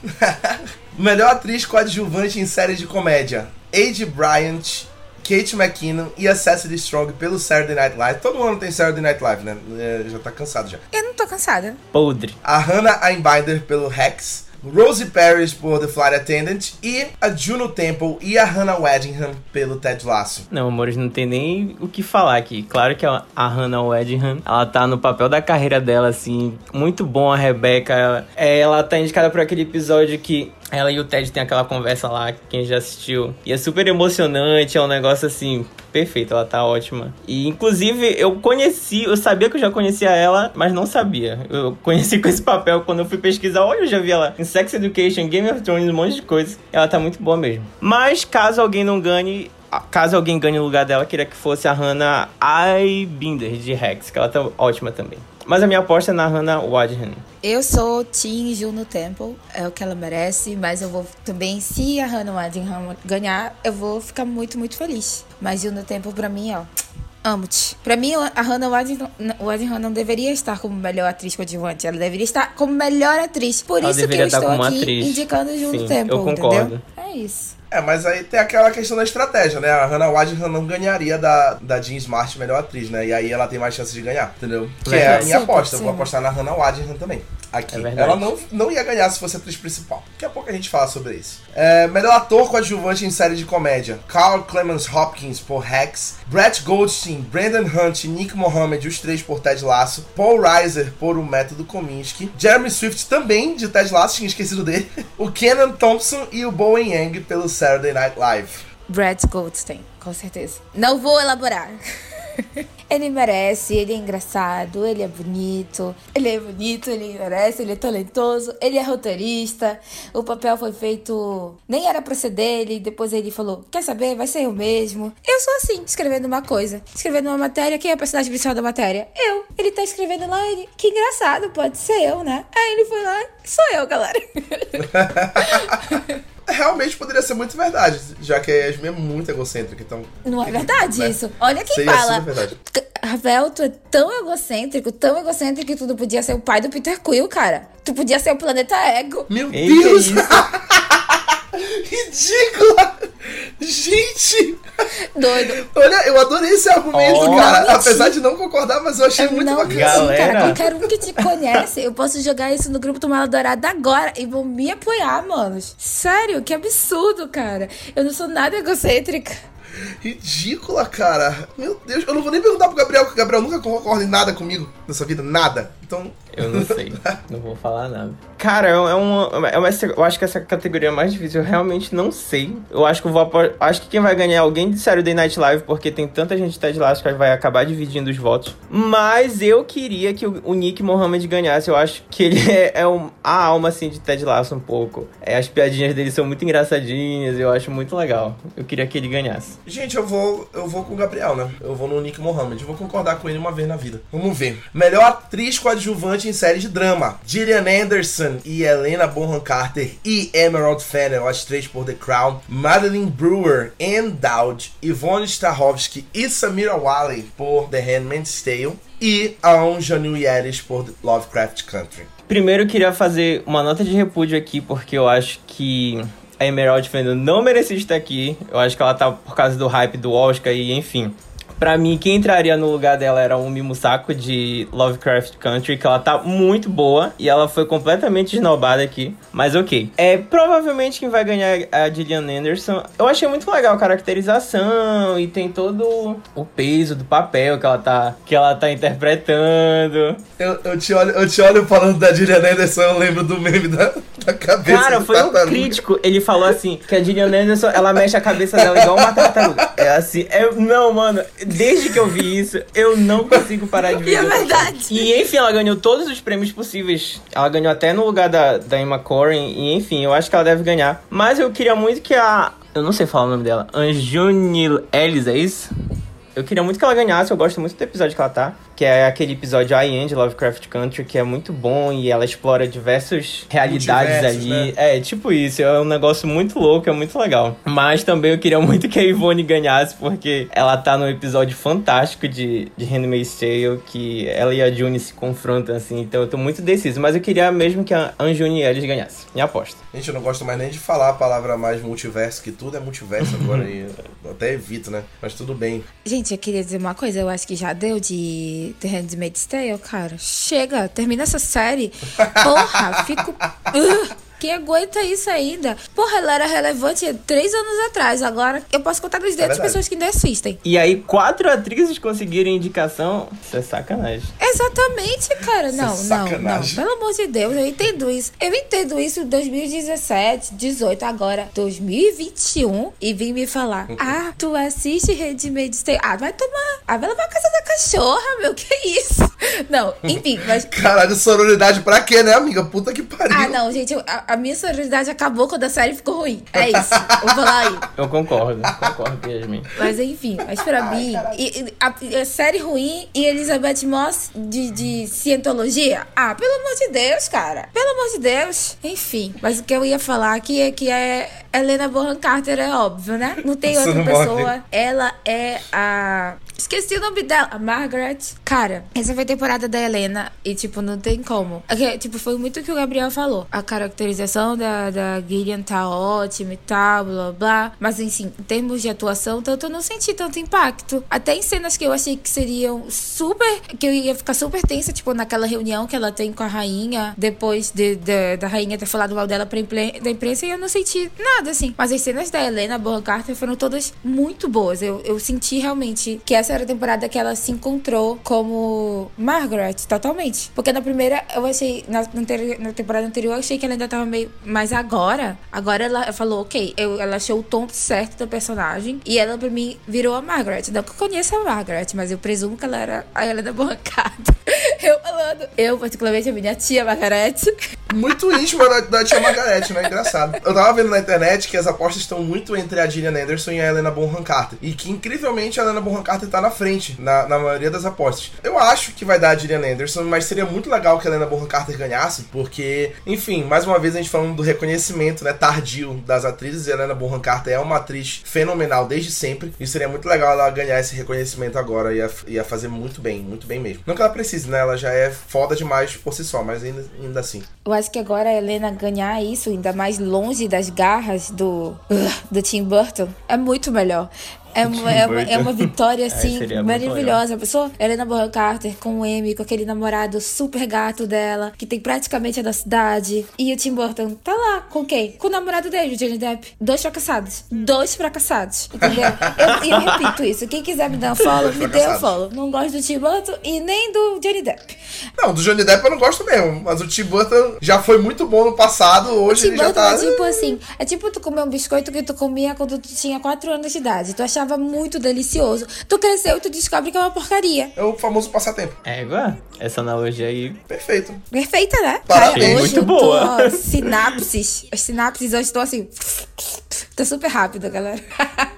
[SPEAKER 1] Melhor atriz coadjuvante em série de comédia: Age Bryant Kate McKinnon e a Cecily Strong pelo Saturday Night Live. Todo ano tem Saturday Night Live, né? É, já tá cansado já.
[SPEAKER 2] Eu não tô cansada.
[SPEAKER 3] Podre.
[SPEAKER 1] A Hannah Einbinder pelo Rex. Rosie Paris por The Flight Attendant e a Juno Temple e a Hannah Weddingham pelo Ted Lasso.
[SPEAKER 3] Não, amores, não tem nem o que falar aqui. Claro que a, Hannah Weddingham, ela tá no papel da carreira dela, assim, muito bom a Rebecca. Ela, é, ela tá indicada por aquele episódio que ela e o Ted tem aquela conversa lá, quem já assistiu. E é super emocionante, é um negócio assim, perfeito, ela tá ótima. E inclusive eu conheci, eu sabia que eu já conhecia ela, mas não sabia. Eu conheci com esse papel quando eu fui pesquisar, olha, eu já vi ela em Sex Education, Game of Thrones, um monte de coisa. Ela tá muito boa mesmo. Mas caso alguém não ganhe, caso alguém ganhe o lugar dela, queria que fosse a Hannah Aibinder de Rex, que ela tá ótima também. Mas a minha aposta é na Hannah Wadham.
[SPEAKER 2] Eu sou Team Juno Temple, é o que ela merece, mas eu vou também, se a Hannah Wadham ganhar, eu vou ficar muito, muito feliz. Mas Juno Temple, pra mim, ó, amo-te. Pra mim, a Hannah Wadham não deveria estar como melhor atriz coadjuvante, ela deveria estar como melhor atriz. Por ela isso que eu estou aqui atriz. indicando Juno Sim, Temple, eu concordo. entendeu? É isso.
[SPEAKER 1] É, mas aí tem aquela questão da estratégia, né? A Hannah Wadham não ganharia da, da Jean Smart melhor atriz, né? E aí ela tem mais chance de ganhar, entendeu? Que é, é a minha sim, aposta. Sim. Eu vou apostar na Hannah Wadham também. Aqui. É ela não, não ia ganhar se fosse atriz principal. Daqui a pouco a gente fala sobre isso. É, melhor ator coadjuvante em série de comédia: Carl Clemens Hopkins por Rex, Brett Goldstein, Brandon Hunt e Nick Mohammed, os três por Ted Lasso, Paul Reiser por O Método Kominsky, Jeremy Swift também de Ted Lasso, tinha esquecido dele, o Kenan Thompson e o Bowen Yang pelo Saturday Night Live.
[SPEAKER 2] Brett Goldstein, com certeza. Não vou elaborar. ele merece, ele é engraçado, ele é bonito, ele é bonito, ele merece, ele é talentoso, ele é roteirista. O papel foi feito, nem era pra ser dele, depois ele falou: Quer saber? Vai ser eu mesmo. Eu sou assim, escrevendo uma coisa, escrevendo uma matéria. Quem é o personagem principal da matéria? Eu. Ele tá escrevendo lá, ele, que engraçado, pode ser eu, né? Aí ele foi lá, sou eu, galera.
[SPEAKER 1] realmente poderia ser muito verdade, já que a Yasmin é muito egocêntrica, então...
[SPEAKER 2] Não é verdade né? isso. Olha quem Seria fala. Rafael, tu é tão egocêntrico, tão egocêntrico que tu podia ser o pai do Peter Quill, cara. Tu podia ser o planeta Ego.
[SPEAKER 1] Meu Deus! Ridícula! Gente!
[SPEAKER 2] Doido.
[SPEAKER 1] Olha, eu adorei esse argumento, oh, cara. Apesar de não concordar, mas eu achei eu muito não bacana.
[SPEAKER 2] Galera. Cara, qualquer um que te conhece, eu posso jogar isso no grupo do Mala Dourada agora e vão me apoiar, manos. Sério, que absurdo, cara. Eu não sou nada egocêntrica.
[SPEAKER 1] Ridícula, cara. Meu Deus, eu não vou nem perguntar pro Gabriel, porque o Gabriel nunca concorda em nada comigo nessa vida, nada. Então.
[SPEAKER 3] Eu não sei. não vou falar nada. Cara, é uma, é uma. Eu acho que essa categoria é mais difícil. Eu realmente não sei. Eu acho que eu vou. Acho que quem vai ganhar é alguém de Saturday Night Live, porque tem tanta gente de Ted Lasso que vai acabar dividindo os votos. Mas eu queria que o, Nick Mohammed ganhasse. Eu acho que ele é, é um, a alma, assim, de Ted Lasso um pouco. É, as piadinhas dele são muito engraçadinhas. Eu acho muito legal. Eu queria que ele ganhasse.
[SPEAKER 1] Gente, eu vou. Eu vou com o Gabriel, né? Eu vou no Nick Mohammed. Eu vou concordar com ele uma vez na vida. Vamos ver. Melhor atriz coadjuvante em série de drama. Gillian Anderson e Helena Bonham Carter e Emerald Fennell, as três por The Crown. Madeline Brewer, Anne Dowd, Yvonne Strahovski e Samira Wally por The Handmaid's Tale. E Aon Janil Yeris por Lovecraft Country.
[SPEAKER 3] Primeiro eu queria fazer uma nota de repúdio aqui, porque eu acho que a Emerald Fennell não merecia estar aqui. Eu acho que ela tá por causa do hype do Oscar e enfim Pra mim, quem entraria no lugar dela era o Mimusako de Lovecraft Country, que ela tá muito boa e ela foi completamente esnobada aqui. Mas ok. É provavelmente quem vai ganhar é a Gillian Anderson. Eu achei muito legal a caracterização e tem todo o peso do papel que ela tá, que ela tá interpretando.
[SPEAKER 1] Eu, eu, te olho, eu te olho falando da Gillian Anderson, eu lembro do meme da, da cabeça.
[SPEAKER 3] Cara, foi um crítico. Ele falou assim: que a Gillian Anderson ela mexe a cabeça dela igual uma tartaruga. É assim, eu, não, mano, desde que eu vi isso, eu não consigo parar de ver.
[SPEAKER 2] E é verdade.
[SPEAKER 3] E enfim, ela ganhou todos os prêmios possíveis. Ela ganhou até no lugar da, da Emma Corrin. E enfim, eu acho que ela deve ganhar. Mas eu queria muito que a. Eu não sei falar o nome dela. Anjuni Ellis, é isso? Eu queria muito que ela ganhasse, eu gosto muito do episódio que ela tá que é aquele episódio I End Lovecraft Country, que é muito bom e ela explora diversas realidades ali. Né? É, tipo isso, é um negócio muito louco, é muito legal. Mas também eu queria muito que a Ivone ganhasse, porque ela tá num episódio fantástico de, de Handmaid's Tale, que ela e a June se confrontam, assim, então eu tô muito deciso. Mas eu queria mesmo que a Anjuni Ellis ganhasse, minha aposta.
[SPEAKER 1] Gente, eu não gosto mais nem de falar a palavra mais multiverso, que tudo é multiverso agora, e eu até evito, né? Mas tudo bem.
[SPEAKER 2] Gente, eu queria dizer uma coisa, eu acho que já deu de The Handmaid's Tale, cara, chega, termina essa série. Porra, fico. Uh. Quem aguenta isso ainda? Porra, ela era relevante três anos atrás. Agora eu posso contar nos dedos é pessoas que ainda assistem.
[SPEAKER 3] E aí, quatro atrizes conseguirem indicação. Isso é sacanagem.
[SPEAKER 2] Exatamente, cara. Isso não, é não, não. Pelo amor de Deus, eu entendo isso. Eu entendo isso em 2017, 18, agora 2021. E vim me falar: uhum. ah, tu assiste Handmaid's Tale. Ah, vai tomar. Ah, vai levar a casa da cachorra, meu. Que isso? Não, enfim, mas.
[SPEAKER 1] Caralho, sororidade pra quê, né, amiga? Puta que pariu.
[SPEAKER 2] Ah, não, gente. A, a minha sororidade acabou quando a série ficou ruim. É isso. Vou falar aí.
[SPEAKER 3] Eu concordo, concordo, Yasmin.
[SPEAKER 2] Mas enfim, mas pra Ai, mim, e, a, a, série ruim e Elizabeth Moss de, de cientologia? Ah, pelo amor de Deus, cara. Pelo amor de Deus. Enfim, mas o que eu ia falar aqui é que é Helena Bonham Carter, é óbvio, né? Não tem outra não pessoa. Morre. Ela é a. Esqueci o nome dela. A Margaret. Cara, essa foi a temporada da Helena. E, tipo, não tem como. É, tipo, foi muito o que o Gabriel falou. A caracterização da, da Gillian tá ótima e tal, blá blá. Mas, enfim, em termos de atuação, tanto eu não senti tanto impacto. Até em cenas que eu achei que seriam super. que eu ia ficar super tensa, tipo, naquela reunião que ela tem com a rainha. Depois de, de da rainha ter falado mal dela pra impre, da imprensa. E eu não senti nada nada, assim. Mas as cenas da Helena Bonham Carter foram todas muito boas. Eu, eu senti realmente que essa era a temporada que ela se encontrou como Margaret, totalmente. Porque na primeira, eu achei, na, na temporada anterior, eu achei que ela ainda tava meio. Mas agora, agora ela falou, ok, eu, ela achou o tom certo do personagem. E ela, pra mim, virou a Margaret. Não que eu conheça a Margaret, mas eu presumo que ela era a Helena Bonham Carter. eu falando. Eu, particularmente, a minha tia Margaret.
[SPEAKER 1] Muito íntima da, da tia Margaret, né? Engraçado. Eu tava vendo na internet internet que as apostas estão muito entre a Gillian Anderson e a Helena Bonham Carter. E que, incrivelmente, a Helena Bonham Carter tá na frente, na, na maioria das apostas. Eu acho que vai dar a Gillian Anderson, mas seria muito legal que a Helena Bonham Carter ganhasse, porque, enfim, mais uma vez a gente falando do reconhecimento, né, tardio das atrizes. E a Helena Bonham Carter é uma atriz fenomenal desde sempre. E seria muito legal ela ganhar esse reconhecimento agora. Ia, ia fazer muito bem, muito bem mesmo. Não que ela precise, né? Ela já é foda demais por si só, mas ainda, ainda assim.
[SPEAKER 2] Eu acho que agora a Helena ganhar isso, ainda mais longe das garras do, do Tim Burton, é muito melhor. É uma, é, uma, é uma vitória, assim, é, maravilhosa. A pessoa, Helena Bonham Carter com o Amy, com aquele namorado super gato dela, que tem praticamente a da cidade. E o Tim Burton tá lá, com quem? Com o namorado dele, o Johnny Depp. Dois fracassados. Dois fracassados. Entendeu? eu, eu repito isso. Quem quiser me dar um follow, me dê um follow. Não gosto do Tim Burton e nem do Johnny Depp.
[SPEAKER 1] Não, do Johnny Depp eu não gosto mesmo. Mas o Tim Burton já foi muito bom no passado, hoje ele já tá...
[SPEAKER 2] é tipo assim, é tipo tu comer um biscoito que tu comia quando tu tinha 4 anos de idade. Tu achava muito delicioso. Tu cresceu e tu descobre que é uma porcaria.
[SPEAKER 1] É o famoso passatempo.
[SPEAKER 3] É igual. Essa analogia aí.
[SPEAKER 1] Perfeito.
[SPEAKER 2] Perfeita, né?
[SPEAKER 3] Parabéns. muito boa.
[SPEAKER 2] Tô, sinapses. As sinapses hoje estão assim. Tá super rápido, galera.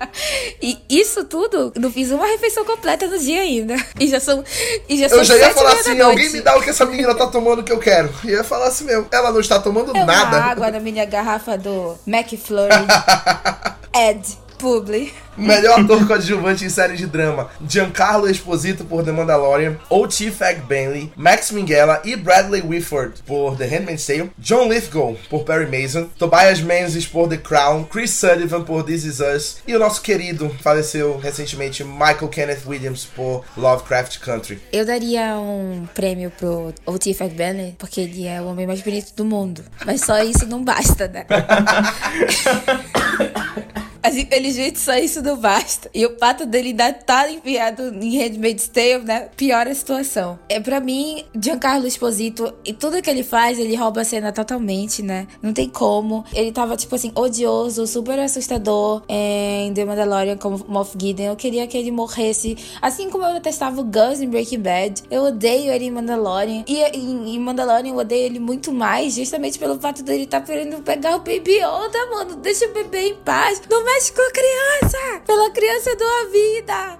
[SPEAKER 2] e isso tudo, não fiz uma refeição completa no dia ainda. E já são. E já
[SPEAKER 1] eu já ia falar assim: alguém me dá o que essa menina tá tomando que eu quero. E ia falar assim mesmo: ela não está tomando
[SPEAKER 2] é
[SPEAKER 1] nada.
[SPEAKER 2] água na minha garrafa do McFlurry. Ed publi.
[SPEAKER 1] Melhor ator coadjuvante em série de drama: Giancarlo Esposito por The Mandalorian, O.T. Fag Benley, Max Minghella e Bradley Whitford por The Handmaid's Tale, John Lithgow por Perry Mason, Tobias Menzies por The Crown, Chris Sullivan por This Is Us e o nosso querido, faleceu recentemente, Michael Kenneth Williams por Lovecraft Country.
[SPEAKER 2] Eu daria um prêmio pro O.T. Fag Benley porque ele é o homem mais bonito do mundo. Mas só isso não basta, né? Mas infelizmente só isso basta. E o fato dele ainda tá enfiado em Handmaid's Tale, né? Piora a situação. É para mim, Giancarlo Esposito, e tudo que ele faz, ele rouba a cena totalmente, né? Não tem como. Ele tava, tipo assim, odioso, super assustador é, em The Mandalorian como Moff Gideon. Eu queria que ele morresse. Assim como eu detestava o Gus em Breaking Bad. Eu odeio ele em Mandalorian. E em, em Mandalorian eu odeio ele muito mais, justamente pelo fato dele tá querendo pegar o Baby Yoda, mano. Deixa o bebê em paz. Não mexe com a criança! Pela criança eu dou a vida!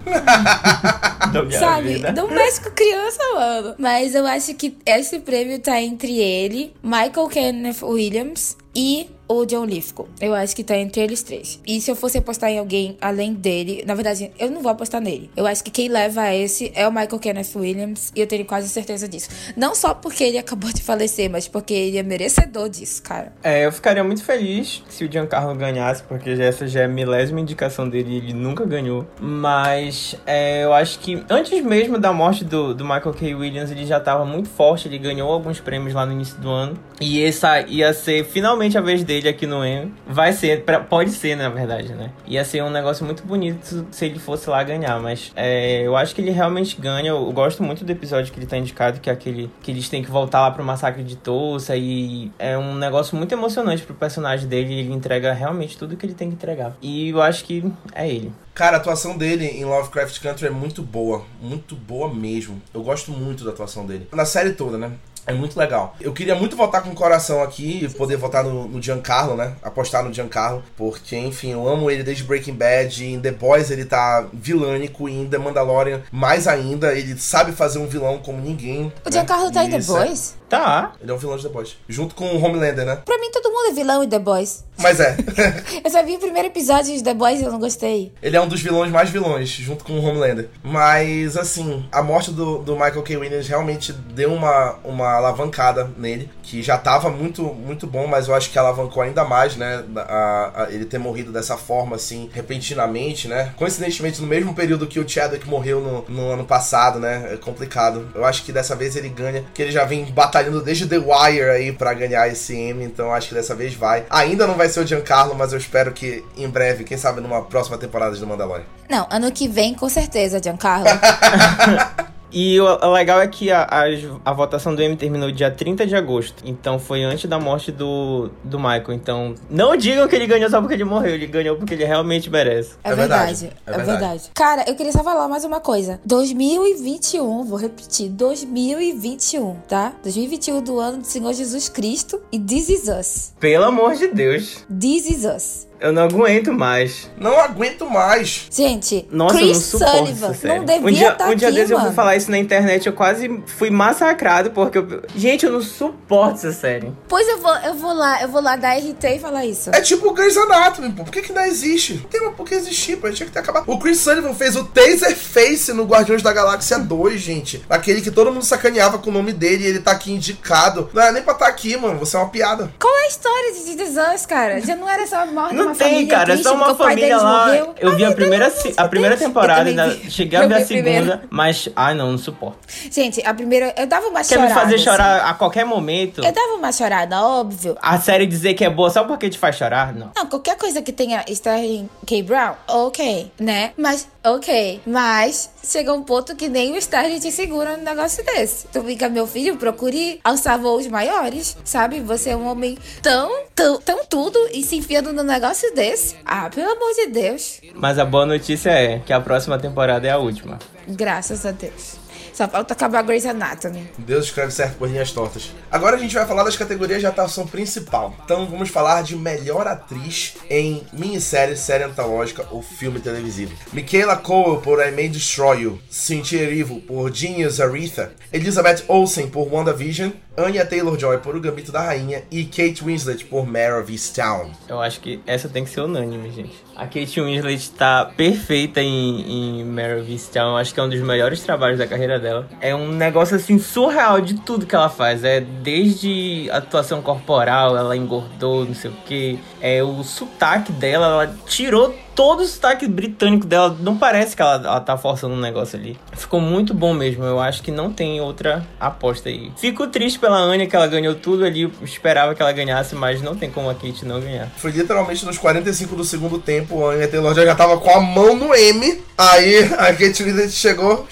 [SPEAKER 2] Sabe? Vida. Não mexe com criança, mano. Mas eu acho que esse prêmio tá entre ele, Michael Kenneth Williams e o John Lithgow. Eu acho que tá entre eles três. E se eu fosse apostar em alguém além dele, na verdade, eu não vou apostar nele. Eu acho que quem leva esse é o Michael Kenneth Williams e eu tenho quase certeza disso. Não só porque ele acabou de falecer, mas porque ele é merecedor disso, cara.
[SPEAKER 3] É, eu ficaria muito feliz se o Giancarlo ganhasse, porque essa já é a milésima indicação dele ele nunca ganhou. Mas é, eu acho que antes mesmo da morte do, do Michael K. Williams, ele já tava muito forte, ele ganhou alguns prêmios lá no início do ano. E essa ia ser finalmente a vez dele dele aqui no M. Vai ser, pode ser, na verdade, né? Ia ser um negócio muito bonito se ele fosse lá ganhar, mas é, eu acho que ele realmente ganha. Eu gosto muito do episódio que ele tá indicado, que é aquele que eles têm que voltar lá pro massacre de Tulsa e é um negócio muito emocionante pro personagem dele. Ele entrega realmente tudo que ele tem que entregar. E eu acho que é ele.
[SPEAKER 1] Cara, a atuação dele em Lovecraft Country é muito boa. Muito boa mesmo. Eu gosto muito da atuação dele. Na série toda, né? É muito legal. Eu queria muito votar com o coração aqui e poder votar no, no Giancarlo, né? Apostar no Giancarlo. Porque, enfim, eu amo ele desde Breaking Bad. Em The Boys ele tá vilânico. E em The Mandalorian, mais ainda. Ele sabe fazer um vilão como ninguém.
[SPEAKER 2] O né? Giancarlo tá em The Boys?
[SPEAKER 3] Tá.
[SPEAKER 1] Ele é um vilão de The Boys. Junto com o Homelander, né?
[SPEAKER 2] Pra mim, todo mundo é vilão em The Boys.
[SPEAKER 1] Mas é.
[SPEAKER 2] eu só vi o primeiro episódio de The Boys e eu não gostei.
[SPEAKER 1] Ele é um dos vilões mais vilões, junto com o Homelander. Mas, assim, a morte do, do Michael K. Williams realmente deu uma, uma alavancada nele, que já tava muito, muito bom, mas eu acho que alavancou ainda mais, né? A, a, ele ter morrido dessa forma, assim, repentinamente, né? Coincidentemente, no mesmo período que o Chadwick morreu no, no ano passado, né? É complicado. Eu acho que dessa vez ele ganha, que ele já vem batalhando desde The Wire aí para ganhar esse M, então acho que dessa vez vai. Ainda não vai ser o Giancarlo, mas eu espero que em breve, quem sabe numa próxima temporada de The Mandalorian.
[SPEAKER 2] Não, ano que vem com certeza, Giancarlo.
[SPEAKER 3] E o legal é que a, a, a, votação do M terminou dia 30 de agosto. Então foi antes da morte do, do Michael. Então não digam que ele ganhou só porque ele morreu. Ele ganhou porque ele realmente merece.
[SPEAKER 2] É, é verdade, verdade. É, verdade. verdade. Cara, eu queria só falar mais uma coisa. 2021, vou repetir. 2021, tá? 2021 do ano do Senhor Jesus Cristo. E This Is Us.
[SPEAKER 3] Pelo amor de Deus.
[SPEAKER 2] This Is Us.
[SPEAKER 3] Eu não aguento mais.
[SPEAKER 1] Não aguento mais.
[SPEAKER 2] Gente, Nossa, Chris Sullivan não devia um dia,
[SPEAKER 3] estar tá Um dia
[SPEAKER 2] aqui,
[SPEAKER 3] desses eu fui falar isso na internet, eu quase fui massacrado porque eu... Gente, eu não suporto essa série.
[SPEAKER 2] Pois eu vou, eu vou lá, eu vou lá dar RT e falar isso.
[SPEAKER 1] É tipo o Grey's Anatomy, pô. Por que que não existe? Não tem por que existir, pô. Tinha que ter acabado. O Chris Sullivan fez o Taserface no Guardiões da Galáxia 2, gente. Aquele que todo mundo sacaneava com o nome dele e ele tá aqui indicado. Não é nem pra estar tá aqui, mano. Você é uma piada.
[SPEAKER 2] Qual é a história de Desans, cara? Já não era só a morte não uma
[SPEAKER 3] tem,
[SPEAKER 2] família
[SPEAKER 3] cara,
[SPEAKER 2] triste,
[SPEAKER 3] uma família lá.
[SPEAKER 2] Morreu.
[SPEAKER 3] Eu vi a primeira, a primeira temporada, ainda, cheguei a ver a segunda, mas. Ai, não, não suporto.
[SPEAKER 2] Gente, a primeira. Eu dava uma
[SPEAKER 3] Quer
[SPEAKER 2] chorada.
[SPEAKER 3] Quer me fazer
[SPEAKER 2] assim.
[SPEAKER 3] chorar a qualquer momento?
[SPEAKER 2] Eu dava uma chorada, óbvio.
[SPEAKER 3] A série dizer que é boa só porque te faz chorar? Não.
[SPEAKER 2] Não, qualquer coisa que tenha Sterling K. Brown, ok, né? Mas, ok. Mas chega um ponto que nem o Sterling te segura num negócio desse. Tu fica, meu filho, procure alçar voos maiores, sabe? Você é um homem tão, tão, tão tudo e se enfiando num negócio desse. Ah, pelo amor de Deus.
[SPEAKER 3] Mas a boa notícia é que a próxima temporada é a última.
[SPEAKER 2] Graças a Deus. Só falta acabar Grey's Anatomy.
[SPEAKER 1] Deus escreve certo por linhas tortas. Agora a gente vai falar das categorias de atuação principal. Então vamos falar de melhor atriz em minissérie, série antológica ou filme televisivo. Michaela Cole por I May Destroy You, Cynthia Erivo por Genius Aretha, Elizabeth Olsen por WandaVision, Anya Taylor-Joy por O Gambito da Rainha e Kate Winslet por Mare of Easttown.
[SPEAKER 3] Eu acho que essa tem que ser unânime, gente. A Kate Winslet tá perfeita em, em Easttown. Acho que é um dos melhores trabalhos da carreira dela. É um negócio, assim, surreal de tudo que ela faz. É desde atuação corporal, ela engordou, não sei o que. É o sotaque dela, ela tirou todo o sotaque britânico dela. Não parece que ela, ela tá forçando um negócio ali. Ficou muito bom mesmo. Eu acho que não tem outra aposta aí. Fico triste pela Anya, que ela ganhou tudo ali. Esperava que ela ganhasse, mas não tem como a Kate não ganhar.
[SPEAKER 1] Foi literalmente nos 45 do segundo tempo, a Anya Taylor-Joy já tava com a mão no M. Aí a Kate Winslet chegou...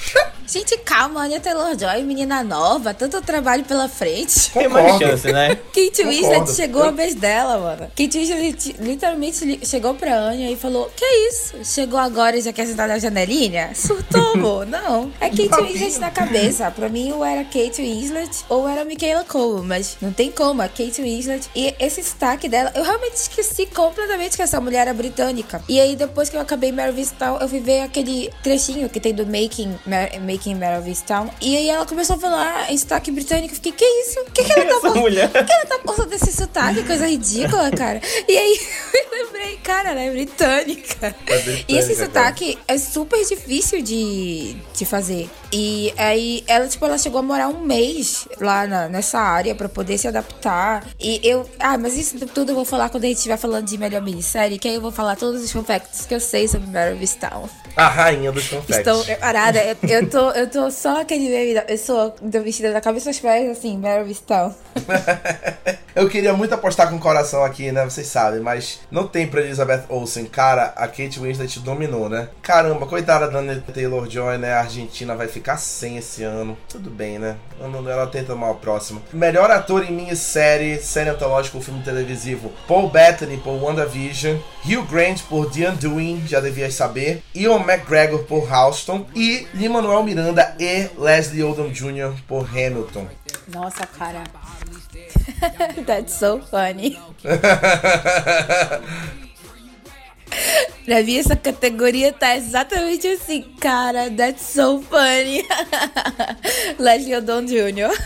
[SPEAKER 2] Gente, calma, Anya Taylor-Joy, menina nova, tanto trabalho pela frente.
[SPEAKER 3] Tem mais chance, né?
[SPEAKER 2] Kate Winslet chegou a vez dela, mano. Kate Winslet literalmente chegou pra Anya e falou: Que isso? Chegou agora e já quer sentar na janelinha? Surtou, amor? Não. É Kate Winslet na cabeça. Pra mim, ou era Kate Winslet ou era Michaela Cole, mas não tem como. A Kate Winslet. E esse sotaque dela, eu realmente esqueci completamente que essa mulher era britânica. E aí, depois que eu acabei Mary Vistal, eu fui ver aquele trechinho que tem do Making. Making em Mare of Easttown. E aí ela começou a falar em sotaque britânico. Eu fiquei, que isso? O que, que ela tá
[SPEAKER 3] mulher.
[SPEAKER 2] Por que ela tá postando desse sotaque? Coisa ridícula, cara. E aí eu lembrei, cara, ela é britânica.
[SPEAKER 1] É britânica,
[SPEAKER 2] e esse
[SPEAKER 1] cara.
[SPEAKER 2] sotaque é super difícil de, de fazer. E aí ela, tipo, ela chegou a morar um mês lá na- nessa área pra poder se adaptar. E eu. Ah, mas isso tudo eu vou falar quando a gente estiver falando de melhor minissérie, que aí eu vou falar todos os fun facts que eu sei sobre Mare of Easttown.
[SPEAKER 1] A rainha dos confetes.
[SPEAKER 2] Estou preparada. Eu, eu, tô, eu tô só aquele meme da tô vestida da cabeça aos pés, assim, Mary Vistal.
[SPEAKER 1] Eu queria muito apostar com o coração aqui, né? Vocês sabem, mas não tem pra Elizabeth Olsen. Cara, a Kate Winslet dominou, né? Caramba, coitada da Taylor-Joy, né? A Argentina vai ficar sem esse ano. Tudo bem, né? Ela- tenta uma próxima. Melhor ator em minissérie, série antológica ou filme televisivo. Paul Bettany por WandaVision. Hugh Grant por The Undoing, já devias saber. Ian McGregor por Houston. E Lin-Manuel Miranda e Leslie Odom Jr. por Hamilton.
[SPEAKER 2] Nossa, cara. That's so funny. Pra mim, essa categoria tá exatamente assim, cara. That's so funny. Leslie Odom Jr.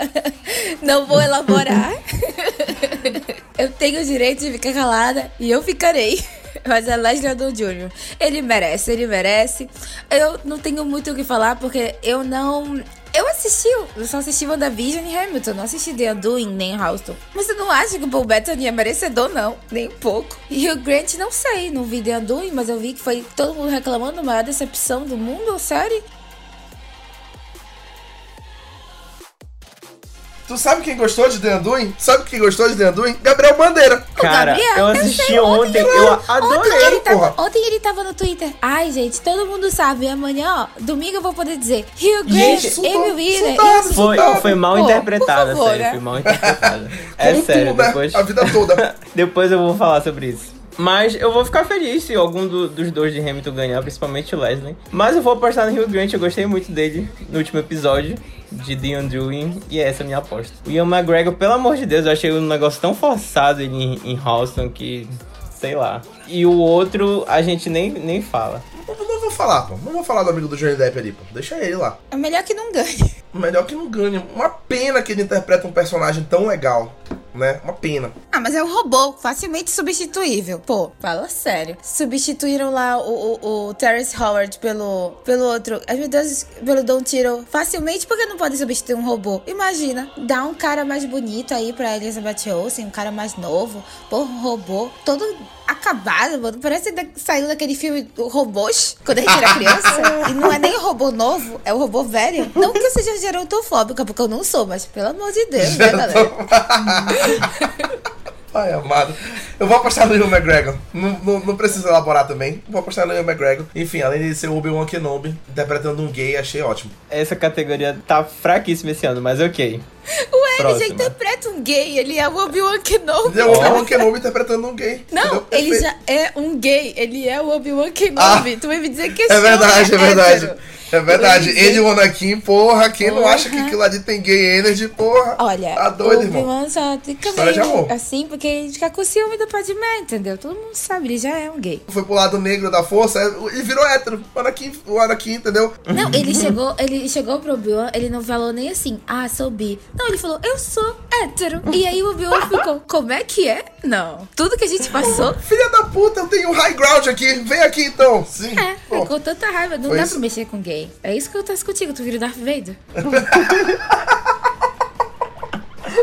[SPEAKER 2] Não vou elaborar. Eu tenho o direito de ficar calada e eu ficarei. Mas é Leslie Odom Jr. Ele merece, ele merece. Eu não tenho muito o que falar porque eu não. Eu assisti, eu só assisti WandaVision e Hamilton, não assisti The Undoing nem Houston. Mas eu não acho que o Paul Bettany é merecedor, não, nem um pouco. E o Grant, não sei, não vi The Undoing, mas eu vi que foi todo mundo reclamando, a maior decepção do mundo, série.
[SPEAKER 1] Tu sabe quem gostou de The Undoing? Sabe quem gostou de The Undoing? Gabriel Bandeira.
[SPEAKER 3] Cara,
[SPEAKER 2] Gabriel,
[SPEAKER 3] eu assisti
[SPEAKER 2] sei,
[SPEAKER 3] ontem,
[SPEAKER 2] ele-
[SPEAKER 3] eu
[SPEAKER 2] Ontem
[SPEAKER 3] adorei,
[SPEAKER 2] ele, tava,
[SPEAKER 1] porra.
[SPEAKER 2] ontem ele tava no Twitter. Ai, gente, todo mundo sabe. Amanhã, ó, domingo eu vou poder dizer Hugh Grant,
[SPEAKER 3] Gente,
[SPEAKER 2] Amy Wheeler.
[SPEAKER 3] Foi, foi mal
[SPEAKER 2] Pô,
[SPEAKER 3] interpretada,
[SPEAKER 2] favor,
[SPEAKER 3] sério.
[SPEAKER 2] né?
[SPEAKER 3] Foi mal interpretada. É
[SPEAKER 1] Como
[SPEAKER 3] sério,
[SPEAKER 1] né?
[SPEAKER 3] depois.
[SPEAKER 1] A vida toda.
[SPEAKER 3] Depois eu vou falar sobre isso. Mas eu vou ficar feliz se algum do- dos dois de Hamilton ganhar, principalmente o Leslie. Mas eu vou apostar no Hugh Grant, eu gostei muito dele no último episódio de The Undoing, e essa é a minha aposta. O Ian McGregor, pelo amor de Deus, eu achei um negócio tão forçado ele em, em Houston que. sei lá. E o outro a gente nem, nem fala.
[SPEAKER 1] Eu não vou falar, pô. Não vou falar do amigo do Johnny Depp ali, pô. Deixa ele lá.
[SPEAKER 2] É melhor que não ganhe.
[SPEAKER 1] Melhor que não ganhe. Uma pena que ele interpreta um personagem tão legal, né? Uma pena.
[SPEAKER 2] Ah, mas é um robô facilmente substituível. Pô, fala sério. Substituíram lá o, o, o Terrence Howard pelo, pelo outro. Ai, meu Deus, pelo Don Tiro. Facilmente, porque não pode substituir um robô? Imagina, dá um cara mais bonito aí pra Elizabeth Olsen, um cara mais novo. Pô, um robô todo acabado, mano. Parece que saiu daquele filme do Robôs, quando a gente era criança. e não é nem o robô novo, é o robô velho. Não que eu seja gerontofóbica, porque eu não sou, mas pelo amor de Deus, né, galera?
[SPEAKER 1] Ai, amado. Eu vou apostar no Ian McGregor. Não, não, não preciso elaborar também. Vou apostar no Ian McGregor. Enfim, além de ser o Obi-Wan Kenobi, interpretando um gay, achei ótimo.
[SPEAKER 3] Essa categoria tá fraquíssima esse ano, mas ok.
[SPEAKER 2] Ué, ele já interpreta um gay, ele é o Obi-Wan Kenobi.
[SPEAKER 1] Ele é o Obi-Wan Kenobi interpretando um gay.
[SPEAKER 2] Não, ele já é um gay, ele é o Obi-Wan Kenobi. Ah, tu vai me dizer que esse
[SPEAKER 1] É verdade, é, é verdade. É verdade. Ele e o Anakin, porra, quem porra. não acha que aquilo ali tem gay energy, porra.
[SPEAKER 2] Olha,
[SPEAKER 1] tá doido,
[SPEAKER 2] o Obi-Wan só fica meio assim, porque a gente fica com ciúme do Padmé, entendeu? Todo mundo sabe, ele já é um gay.
[SPEAKER 1] Foi pro lado negro da força e virou hétero. O Anakin, o Anakin entendeu?
[SPEAKER 2] Não, ele chegou, ele chegou pro Obi-Wan, ele não falou nem assim, ah, sou bi. Não, ele falou, eu sou hétero. E aí o Obi-Wan ficou, como é que é? Não. Tudo que a gente passou.
[SPEAKER 1] Filha da puta, eu tenho high ground aqui. Vem aqui então. Sim.
[SPEAKER 2] É, ficou tanta raiva. Não Foi dá isso? pra mexer com gay. É isso que eu tô contigo, tu vira Darth Vader.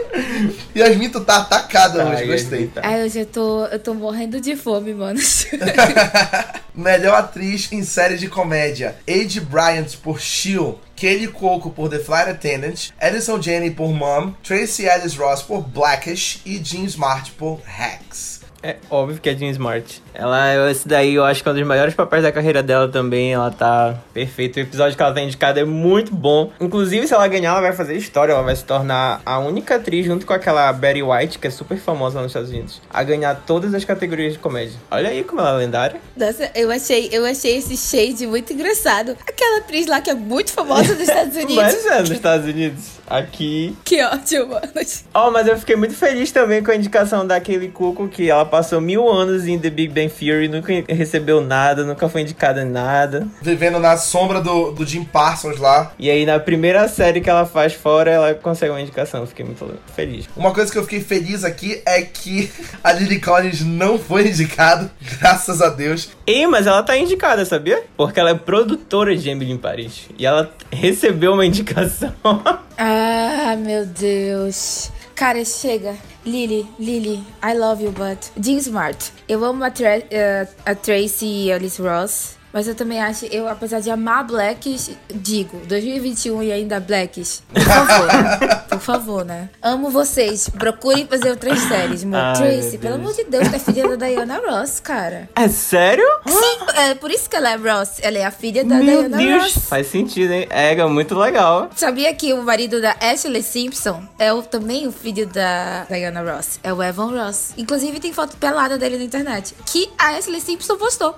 [SPEAKER 1] Yasmin, tu tá atacada hoje, gostei.
[SPEAKER 2] Tá. Ai, hoje eu tô, eu tô morrendo de fome, mano.
[SPEAKER 1] Melhor atriz em série de comédia: Age Bryant por Shield. Kelly Coco por The Flight Attendant, Edison Jenny por Mom, Tracy Ellis Ross por Blackish e Jean Smart por Hacks.
[SPEAKER 3] É óbvio que é Jean Smart. Ela, esse daí eu acho que é um dos maiores papéis da carreira dela também. Ela tá perfeita. O episódio que ela tá indicada é muito bom. Inclusive, se ela ganhar, ela vai fazer história. Ela vai se tornar a única atriz, junto com aquela Betty White, que é super famosa nos Estados Unidos, a ganhar todas as categorias de comédia. Olha aí como ela é lendária.
[SPEAKER 2] Nossa, eu achei, eu achei esse shade muito engraçado. Aquela atriz lá que é muito famosa nos Estados Unidos.
[SPEAKER 3] Mas é, nos Estados Unidos. Aqui.
[SPEAKER 2] Que ótimo, mano.
[SPEAKER 3] Oh, mas eu fiquei muito feliz também com a indicação daquele Cuco que ela passou mil anos em The Big Bang Theory, nunca recebeu nada, nunca foi indicada em nada.
[SPEAKER 1] Vivendo na sombra do, do Jim Parsons lá.
[SPEAKER 3] E aí, na primeira série que ela faz fora, ela consegue uma indicação. Eu fiquei muito feliz.
[SPEAKER 1] Uma coisa que eu fiquei feliz aqui é que a Lily Collins não foi indicada, graças a Deus.
[SPEAKER 3] E, mas ela tá indicada, sabia? Porque ela é produtora de Emily em Paris. E ela recebeu uma indicação.
[SPEAKER 2] Ah, meu Deus. Cara, chega. Lily, Lily, I love you, but... Jean Smart. Eu amo a, Tra uh, a Tracy Alice Ross. Mas eu também acho, eu, apesar de amar Blacks, digo, 2021 e ainda Blacks, por favor? Por favor, né? Amo vocês. Procurem fazer outras séries, amor. Ai, Tracy, pelo amor de Deus, é filha da Diana Ross, cara.
[SPEAKER 3] É sério?
[SPEAKER 2] Sim, é por isso que ela é Ross. Ela é a filha da Meu Diana Deus. Ross.
[SPEAKER 3] Faz sentido, hein? É, é muito legal.
[SPEAKER 2] Sabia que o marido da Ashley Simpson é o, também o filho da Diana Ross? É o Evan Ross. Inclusive tem foto pelada dele na internet. Que a Ashley Simpson postou.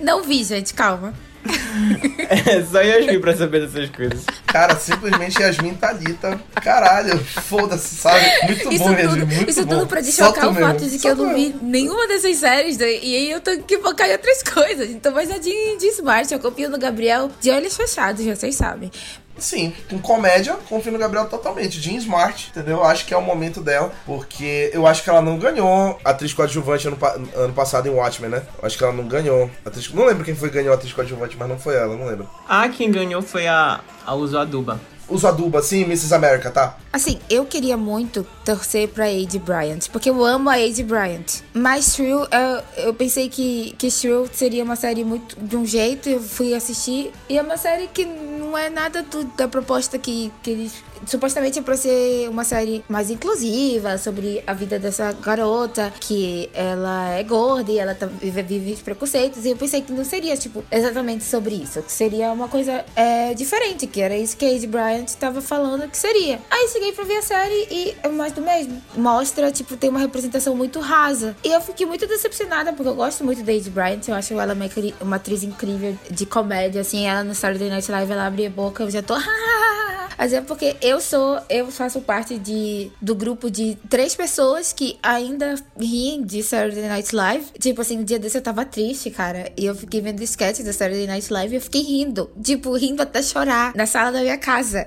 [SPEAKER 2] Não vi, gente, calma.
[SPEAKER 3] É só Yasmin pra saber dessas coisas.
[SPEAKER 1] Cara, simplesmente Yasmin Thalita. Caralho, foda-se, sabe? Muito isso bom, tudo, Yasmin, muito
[SPEAKER 2] Isso
[SPEAKER 1] bom.
[SPEAKER 2] tudo pra desfocar o fato de que eu não vi nenhuma dessas séries, né? e aí eu tenho que focar em outras coisas. Então, mas é de, de Smart, eu confio no Gabriel de olhos fechados, já vocês sabem.
[SPEAKER 1] Sim, com comédia, confio no Gabriel totalmente. Jean Smart, entendeu? Acho que é o momento dela, porque eu acho que ela não ganhou atriz coadjuvante ano, ano passado em Watchmen, né? Eu acho que ela não ganhou. Atriz, não lembro quem foi que ganhou atriz coadjuvante, mas não foi ela, não lembro.
[SPEAKER 3] Ah, quem ganhou foi a, a Uso Aduba
[SPEAKER 1] uso aduba, assim, Mrs. America, tá?
[SPEAKER 2] Assim, eu queria muito torcer pra Ade Bryant, porque eu amo a Ade Bryant. Mas Shrew, eu, eu pensei que, que Shrew seria uma série muito de um jeito, eu fui assistir, e é uma série que não é nada do, da proposta que, que eles supostamente é pra ser uma série mais inclusiva sobre a vida dessa garota, que ela é gorda e ela tá, vive, vive preconceitos. E eu pensei que não seria, tipo, exatamente sobre isso. Que seria uma coisa é, diferente, que era isso que a Ade Bryant tava falando que seria. Aí cheguei pra ver a série e é mais do mesmo. Mostra, tipo, tem uma representação muito rasa. E eu fiquei muito decepcionada, porque eu gosto muito da Ade Bryant. Eu acho ela uma, uma atriz incrível de comédia, assim. Ela no Saturday Night Live, ela abre a boca, eu já tô... Mas é porque eu sou, eu faço parte de, do grupo de três pessoas que ainda riem de Saturday Night Live. Tipo assim, no dia desse eu tava triste, cara. E eu fiquei vendo sketch da Saturday Night Live e eu fiquei rindo. Tipo, rindo até chorar na sala da minha casa.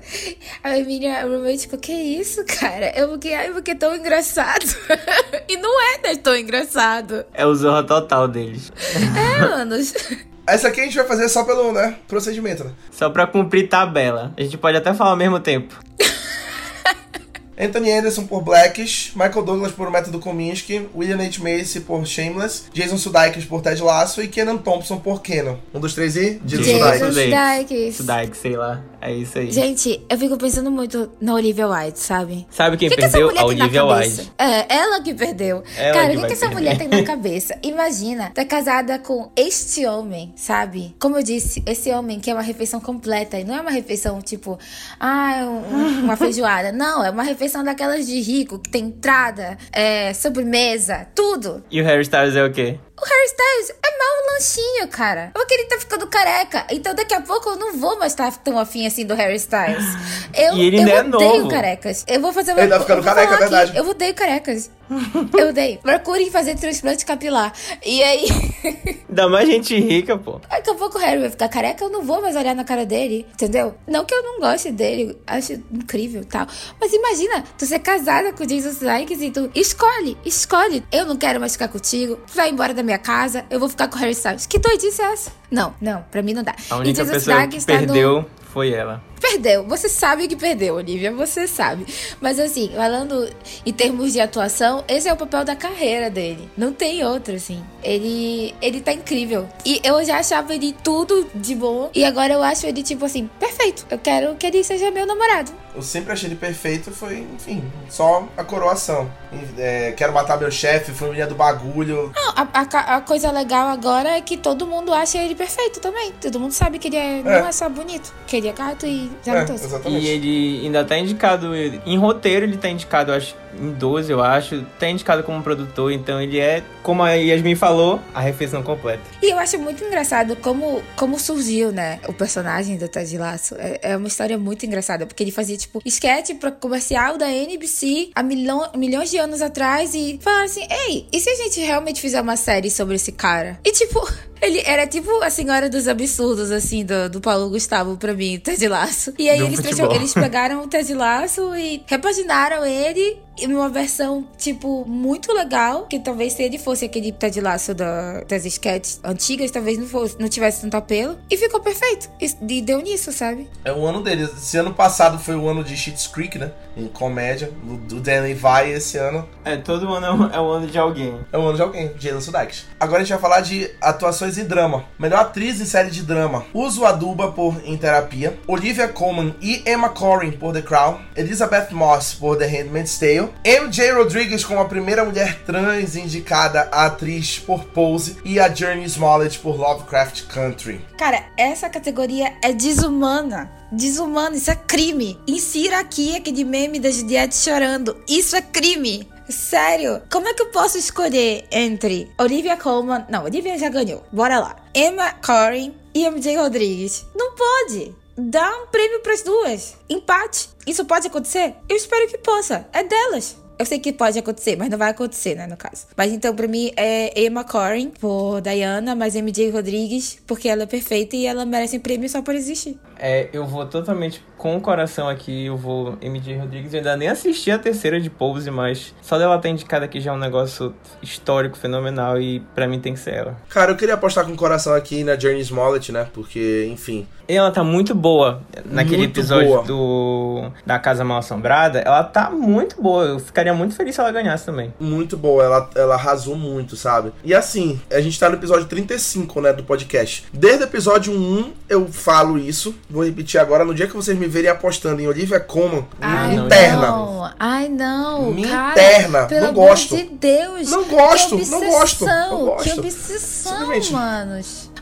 [SPEAKER 2] Aí minha roommate ficou, que isso, cara? Eu fiquei, ai, porque é tão engraçado. e não é né, tão engraçado.
[SPEAKER 3] É o zorra total deles.
[SPEAKER 2] É, mano.
[SPEAKER 1] Essa aqui a gente vai fazer só pelo, né, procedimento, né?
[SPEAKER 3] Só pra cumprir tabela. A gente pode até falar ao mesmo tempo.
[SPEAKER 1] Anthony Anderson por Blackish, Michael Douglas por Método Kominsky, William H. Macy por Shameless, Jason Sudeikis por Ted Lasso e Kenan Thompson por Kenan. Um dos três e?
[SPEAKER 2] Jason
[SPEAKER 1] Sudeikis.
[SPEAKER 2] Sudeikis.
[SPEAKER 3] Sudeikis, sei lá. É isso aí.
[SPEAKER 2] Gente, eu fico pensando muito na Olivia White, sabe?
[SPEAKER 3] Sabe quem
[SPEAKER 2] O que, que
[SPEAKER 3] perdeu?
[SPEAKER 2] mulher
[SPEAKER 3] A Olivia
[SPEAKER 2] cabeça?
[SPEAKER 3] Wilde.
[SPEAKER 2] É, ela que perdeu.
[SPEAKER 3] Ela
[SPEAKER 2] Cara,
[SPEAKER 3] que
[SPEAKER 2] o que, que essa
[SPEAKER 3] perder.
[SPEAKER 2] mulher tem na cabeça? Imagina, tá casada com este homem, sabe? Como eu disse, esse homem que é uma refeição completa. E não é uma refeição tipo, ah, um- uma feijoada. Não, é uma refeição daquelas de rico, que tem entrada, é, sobremesa, tudo.
[SPEAKER 3] E o Harry Styles é o quê?
[SPEAKER 2] O Harry Styles é mal um lanchinho, cara. Porque ele tá ficando careca. Então daqui a pouco eu não vou mais estar tão afim assim do Harry Styles. Eu,
[SPEAKER 3] E ele
[SPEAKER 2] eu
[SPEAKER 3] é
[SPEAKER 2] odeio
[SPEAKER 3] novo.
[SPEAKER 2] carecas. Eu vou fazer uma
[SPEAKER 1] Ele tá ficando
[SPEAKER 2] eu vou
[SPEAKER 1] careca, é verdade.
[SPEAKER 2] aqui, Eu odeio carecas. Eu odeio. Procurem fazer transplante capilar. E aí.
[SPEAKER 3] Ainda mais gente rica, pô.
[SPEAKER 2] Daqui a pouco o Harry vai ficar careca, eu não vou mais olhar na cara dele, entendeu? Não que eu não goste dele, acho incrível e tal. Mas imagina, tu ser casada com o Jason Sudeikis e tu escolhe, escolhe. Eu não quero mais ficar contigo, vai embora da minha casa, eu vou ficar com o Harry Styles. Que doidice é essa? Não, não, pra mim não dá.
[SPEAKER 3] A única pessoa que
[SPEAKER 2] tá no-
[SPEAKER 3] perdeu foi ela.
[SPEAKER 2] Perdeu. Você sabe que perdeu, Olivia. Você sabe. Mas assim, falando em termos de atuação, esse é o papel da carreira dele. Não tem outro, assim. Ele, ele tá incrível. E eu já achava ele tudo de bom. E agora eu acho ele, tipo assim, perfeito. Eu quero que ele seja meu namorado.
[SPEAKER 1] Eu sempre achei ele perfeito, foi, enfim, só a coroação. É, quero matar meu chefe, família do bagulho.
[SPEAKER 2] Não, a, a a coisa legal agora é que todo mundo acha ele perfeito também. Todo mundo sabe que ele é, não é só bonito, que ele é gato e
[SPEAKER 1] É,
[SPEAKER 2] talentoso.
[SPEAKER 1] exatamente.
[SPEAKER 3] E ele ainda tá indicado. Em roteiro, ele tá indicado, eu acho, em 12, eu acho. Tá indicado como produtor, então ele é, como a Yasmin falou, a refeição completa.
[SPEAKER 2] E eu acho muito engraçado como, como surgiu, né, o personagem do Ted Lasso. É, é uma história muito engraçada, porque ele fazia, tipo, esquete pra comercial da NBC há milhão, milhões de anos atrás e falava assim, ei, e se a gente realmente fizer uma série sobre esse cara? E, tipo... Ele era tipo a senhora dos absurdos, assim, do, do Paulo Gustavo pra mim, Ted Lasso. E aí eles, eles pegaram o Ted Lasso e repaginaram ele uma versão, tipo, muito legal. Que talvez se ele fosse aquele Ted Lasso da, das sketches antigas, talvez não, fosse, não tivesse tanto apelo. E ficou perfeito. E, e deu nisso, sabe?
[SPEAKER 1] É o ano dele. Esse ano passado foi o ano de Schitt's Creek, né? Em comédia, do, do Danny Vai esse ano.
[SPEAKER 3] É, todo ano é um, é um ano de alguém.
[SPEAKER 1] É o ano de alguém, Jason Sudeikis. Agora a gente vai falar de atuações e drama. Melhor atriz em série de drama. Uso Aduba por Em Terapia. Olivia Colman e Emma Corrin por The Crown. Elizabeth Moss por The Handmaid's Tale. MJ Rodriguez como a primeira mulher trans indicada a atriz por Pose. E a Journey Smollett por Lovecraft Country.
[SPEAKER 2] Cara, essa categoria é desumana. Desumana, isso é crime. Insira aqui aquele meme da Juliette chorando. Isso é crime. Sério, como é que eu posso escolher entre Olivia Colman? Não, Olivia já ganhou. Bora lá. Emma Corrin e MJ Rodrigues. Não pode. Dá um prêmio pras duas. Empate. Isso pode acontecer? Eu espero que possa. É delas. Eu sei que pode acontecer, mas não vai acontecer, né, no caso. Mas então, pra mim, é Emma Corrin por Diana, mas MJ Rodrigues, porque ela é perfeita e ela merece um prêmio só por existir.
[SPEAKER 3] É, eu vou totalmente com o coração aqui, eu vou MJ Rodrigues. Eu ainda nem assisti a terceira de Pose, mas só dela estar indicada aqui já é um negócio histórico, fenomenal e pra mim tem que ser ela.
[SPEAKER 1] Cara, eu queria apostar com o coração aqui na Journey Smollett, né? Porque, enfim.
[SPEAKER 3] E ela tá muito boa naquele
[SPEAKER 1] Muito
[SPEAKER 3] episódio
[SPEAKER 1] boa.
[SPEAKER 3] do da Casa Mal Assombrada. Ela tá muito boa. Eu ficaria muito feliz se ela ganhasse também.
[SPEAKER 1] Muito boa, ela, ela arrasou muito, sabe? E assim, a gente tá no episódio 35, né, do podcast. Desde o episódio 1 eu falo isso, vou repetir agora, no dia que vocês me verem apostando em Olivia Colman, me
[SPEAKER 3] não,
[SPEAKER 1] interna.
[SPEAKER 2] não. Ai, não.
[SPEAKER 1] Me
[SPEAKER 2] cara,
[SPEAKER 1] interna.
[SPEAKER 2] Pelo
[SPEAKER 1] Não
[SPEAKER 2] amor
[SPEAKER 1] gosto.
[SPEAKER 2] de Deus.
[SPEAKER 1] Não gosto,
[SPEAKER 2] que
[SPEAKER 1] não
[SPEAKER 2] obsessão,
[SPEAKER 1] gosto, não gosto.
[SPEAKER 2] Que obsessão,
[SPEAKER 1] Simplesmente.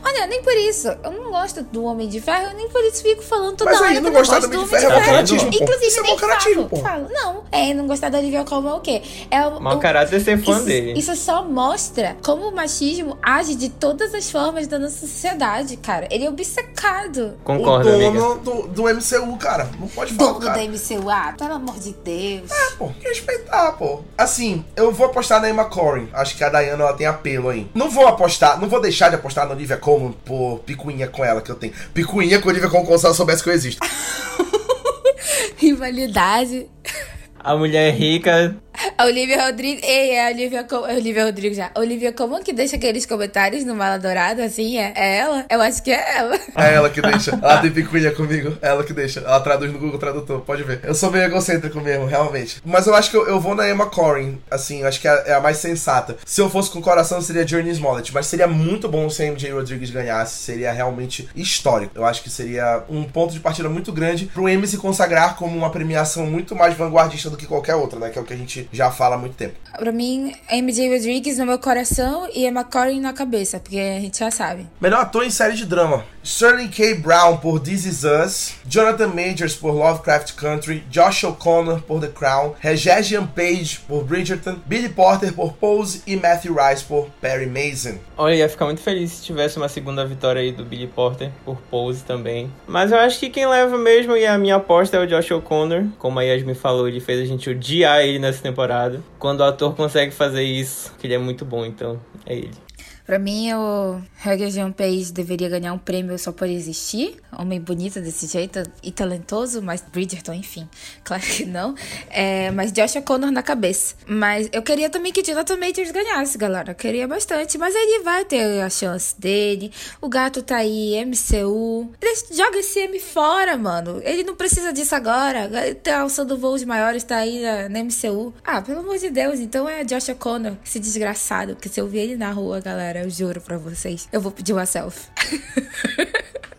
[SPEAKER 2] Olha, nem por isso. Eu não gosto do Homem de Ferro, eu nem por isso fico falando toda
[SPEAKER 1] Mas
[SPEAKER 2] hora
[SPEAKER 1] aí
[SPEAKER 2] que
[SPEAKER 1] não gostar do Homem de Ferro é mau caratismo, pô.
[SPEAKER 2] Inclusive,
[SPEAKER 1] Isso é mau caratismo,
[SPEAKER 2] falo,
[SPEAKER 1] pô.
[SPEAKER 2] falo. Não, é, não gostar da Olivia Colman é o quê? É o,
[SPEAKER 3] Mau caráter é ser fã
[SPEAKER 2] isso,
[SPEAKER 3] dele.
[SPEAKER 2] Isso só mostra como o machismo age de todas as formas da nossa sociedade, cara. Ele é obcecado.
[SPEAKER 3] Concordo,
[SPEAKER 1] o
[SPEAKER 3] amiga.
[SPEAKER 1] dono do, do MCU, cara. Não pode falar,
[SPEAKER 2] Dono
[SPEAKER 1] cara.
[SPEAKER 2] da MCU, ah, pelo amor de Deus.
[SPEAKER 1] Pô, tem que respeitar, pô. Assim, eu vou apostar na Emma Corrin. Acho que a Diana ela tem apelo aí. Não vou apostar, não vou deixar de apostar na Olivia Colman por picuinha com ela que eu tenho. Picuinha com Olivia como se ela soubesse que eu existo.
[SPEAKER 2] Rivalidade.
[SPEAKER 3] A mulher rica
[SPEAKER 2] A Olivia Rodrigo. Ei, é a Olivia, é a Olivia Rodrigo já. A Olivia como que deixa aqueles comentários no Mala Dourada, assim? É, é ela? Eu acho que é ela.
[SPEAKER 1] É ela que deixa. Ela tem picuinha comigo. É ela que deixa. Ela traduz no Google Tradutor, pode ver. Eu sou meio egocêntrico mesmo, realmente. Mas eu acho que eu, eu vou na Emma Corrin, assim, acho que é, é, a mais sensata. Se eu fosse com o coração, seria Journey Smollett. Mas seria muito bom se a MJ Rodrigues ganhasse. Seria realmente histórico. Eu acho que seria um ponto de partida muito grande pro M se consagrar como uma premiação muito mais vanguardista do que qualquer outra, né? Que é o que a gente já fala há muito tempo.
[SPEAKER 2] Pra mim, MJ Rodrigues no meu coração e Emma Corrin na cabeça, porque a gente já sabe.
[SPEAKER 1] Melhor ator em série de drama. Sterling K. Brown por This Is Us, Jonathan Majors por Lovecraft Country, Josh O'Connor por The Crown, Regé Page por Bridgerton, Billy Porter por Pose e Matthew Rice por Perry Mason.
[SPEAKER 3] Olha, ia ficar muito feliz se tivesse uma segunda vitória aí do Billy Porter por Pose também. Mas eu acho que quem leva mesmo e a minha aposta é o Josh O'Connor. Como a Yasmin falou, ele fez a gente odiar ele nessa temporada. Quando o ator consegue fazer isso, que ele é muito bom, então é ele.
[SPEAKER 2] Pra mim, o Hugger Jean Page deveria ganhar um prêmio só por existir. Homem bonito desse jeito e talentoso, mas Bridgerton, enfim. Claro que não. É, mas Josh O'Connor na cabeça. Mas eu queria também que Jonathan Majors ganhasse, galera. Eu queria bastante. Mas ele vai ter a chance dele. O gato tá aí, MCU. Joga esse M fora, mano. Ele não precisa disso agora. Tá alçando voos maiores, tá aí na, na MCU. Ah, pelo amor de Deus. Então é Josh O'Connor, esse desgraçado. Que se eu ver ele na rua, galera cara, eu juro pra vocês. Eu vou pedir uma selfie.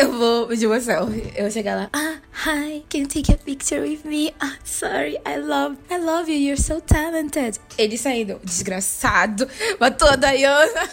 [SPEAKER 2] eu vou pedir uma selfie. Eu vou chegar lá. Ah, hi, can you take a picture with me? Ah, sorry, I love, I love you, you're so talented. Ele saindo, desgraçado, matou a Diana.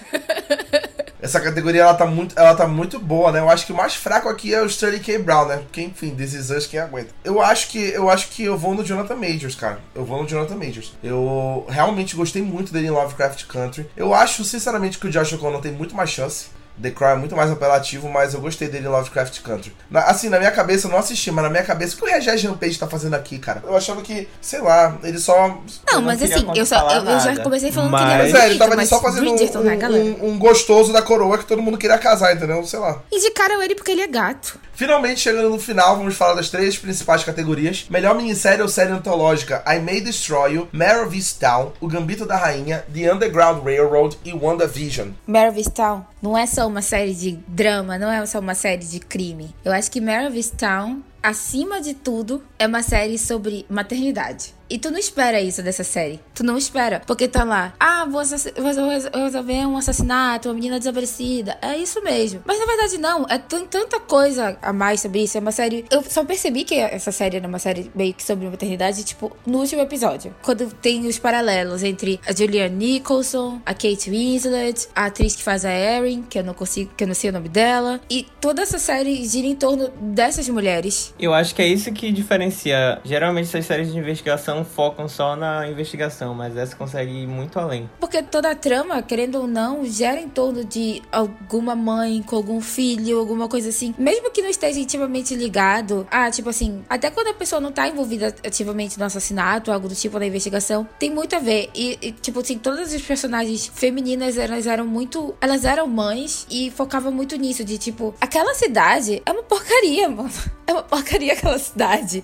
[SPEAKER 1] Essa categoria ela tá, muito, ela tá muito boa, né? Eu acho que o mais fraco aqui é o Sterling K. Brown, né? Porque, enfim, This Is Us, quem aguenta. Eu acho que eu acho que eu vou no Jonathan Majors, cara. Eu vou no Jonathan Majors. Eu realmente gostei muito dele em Lovecraft Country. Eu acho, sinceramente, que o Josh O'Connor tem muito mais chance. The Crown é muito mais apelativo, mas eu gostei dele em Lovecraft Country. Na, assim, na minha cabeça, eu não assisti, mas na minha cabeça, o que o Regé Jean Page tá fazendo aqui, cara? Eu achava que, sei lá, ele só.
[SPEAKER 2] Não, não mas assim, eu, só, eu, eu, já comecei falando mas... que ele
[SPEAKER 1] é Mas é, ele tava ali só fazendo um, né, um, um, gostoso da coroa que todo mundo queria casar, entendeu? Sei lá.
[SPEAKER 2] Indicaram ele porque ele é gato.
[SPEAKER 1] Finalmente, chegando no final, vamos falar das três principais categorias: melhor minissérie ou série antológica, I May Destroy You, Mare of Easttown, O Gambito da Rainha, The Underground Railroad e WandaVision.
[SPEAKER 2] Mare of Easttown não é só uma série de drama, não é só uma série de crime. Eu acho que Mare Easttown, acima de tudo, é uma série sobre maternidade. E tu não espera isso dessa série. Tu não espera. Porque tá lá, ah, vou, vou resolver um assassinato, uma menina desaparecida. É isso mesmo. Mas na verdade não. É tanta coisa a mais sobre isso. É uma série. Eu só percebi que essa série era uma série meio que sobre maternidade, tipo, no último episódio. Quando tem os paralelos entre a Julianne Nicholson, a Kate Winslet, a atriz que faz a Erin, que eu não consigo, que eu não sei o nome dela. E toda essa série gira em torno dessas mulheres.
[SPEAKER 3] Eu acho que é isso que diferencia. Geralmente essas séries de investigação não focam só na investigação, mas essa consegue ir muito além.
[SPEAKER 2] Porque toda a trama, querendo ou não, gera em torno de alguma mãe com algum filho, alguma coisa assim. Mesmo que não esteja intimamente ligado, ah, tipo assim, até quando a pessoa não tá envolvida ativamente no assassinato, algo do tipo na investigação, tem muito a ver. E, e tipo assim, todas as personagens femininas, elas eram muito. Elas eram mães e focavam muito nisso, de tipo, aquela cidade é uma porcaria, mano. É uma porcaria aquela cidade.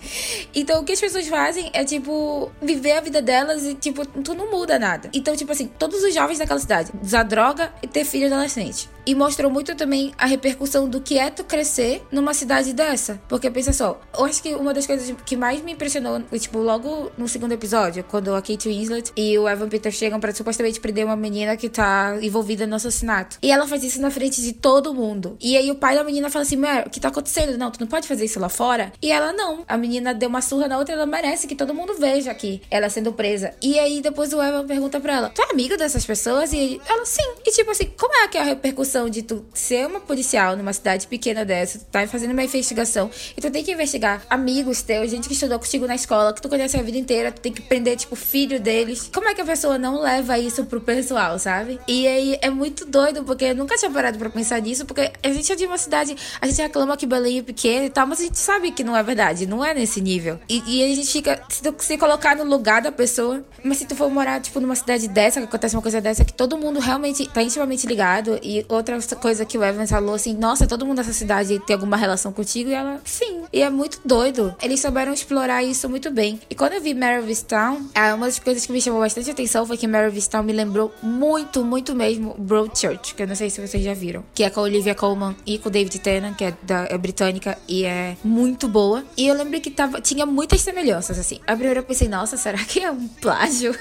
[SPEAKER 2] Então o que as pessoas fazem é tipo viver a vida delas e, tipo, tu não muda nada. Então, tipo assim, todos os jovens daquela cidade usar droga e ter filho adolescente. E mostrou muito também a repercussão do que é tu crescer numa cidade dessa. Porque pensa só, eu acho que uma das coisas que mais me impressionou, tipo, logo no segundo episódio, quando a Kate Winslet e o Evan Peters chegam para supostamente prender uma menina que tá envolvida no assassinato. E ela faz isso na frente de todo mundo. E aí o pai da menina fala assim: Mer, o que tá acontecendo? Não, tu não pode fazer isso lá fora. E ela não. A menina deu uma surra na outra, ela merece que todo mundo veja aqui ela sendo presa. E aí depois o Evan pergunta pra ela: Tu é amiga dessas pessoas? E ela, sim. E tipo assim, como é que é a repercussão? de tu ser uma policial numa cidade pequena dessa, tu tá fazendo uma investigação e tu tem que investigar amigos teus, gente que estudou contigo na escola, que tu conhece a vida inteira, tu tem que prender, tipo, filho deles. Como é que a pessoa não leva isso pro pessoal, sabe? E aí é muito doido, porque eu nunca tinha parado pra pensar nisso, porque a gente é de uma cidade, a gente reclama que Belém é pequena e tal, mas a gente sabe que não é verdade, não é nesse nível. E, e a gente fica se, se colocar no lugar da pessoa. Mas se tu for morar, tipo, numa cidade dessa, que acontece uma coisa dessa, que todo mundo realmente tá intimamente ligado. E outra coisa que o Evans falou assim: nossa, todo mundo dessa cidade tem alguma relação contigo. E ela, sim. E é muito doido. Eles souberam explorar isso muito bem. E quando eu vi Mary Town, é, uma das coisas que me chamou bastante atenção foi que Mary Town me lembrou muito, muito mesmo Broadchurch, que eu não sei se vocês já viram. Que é com a Olivia Colman e com o David Tennant, que é, da, é britânica e é muito boa. E eu lembro que tava, tinha muitas semelhanças, assim. A primeira pensei, nossa, será que é um plágio?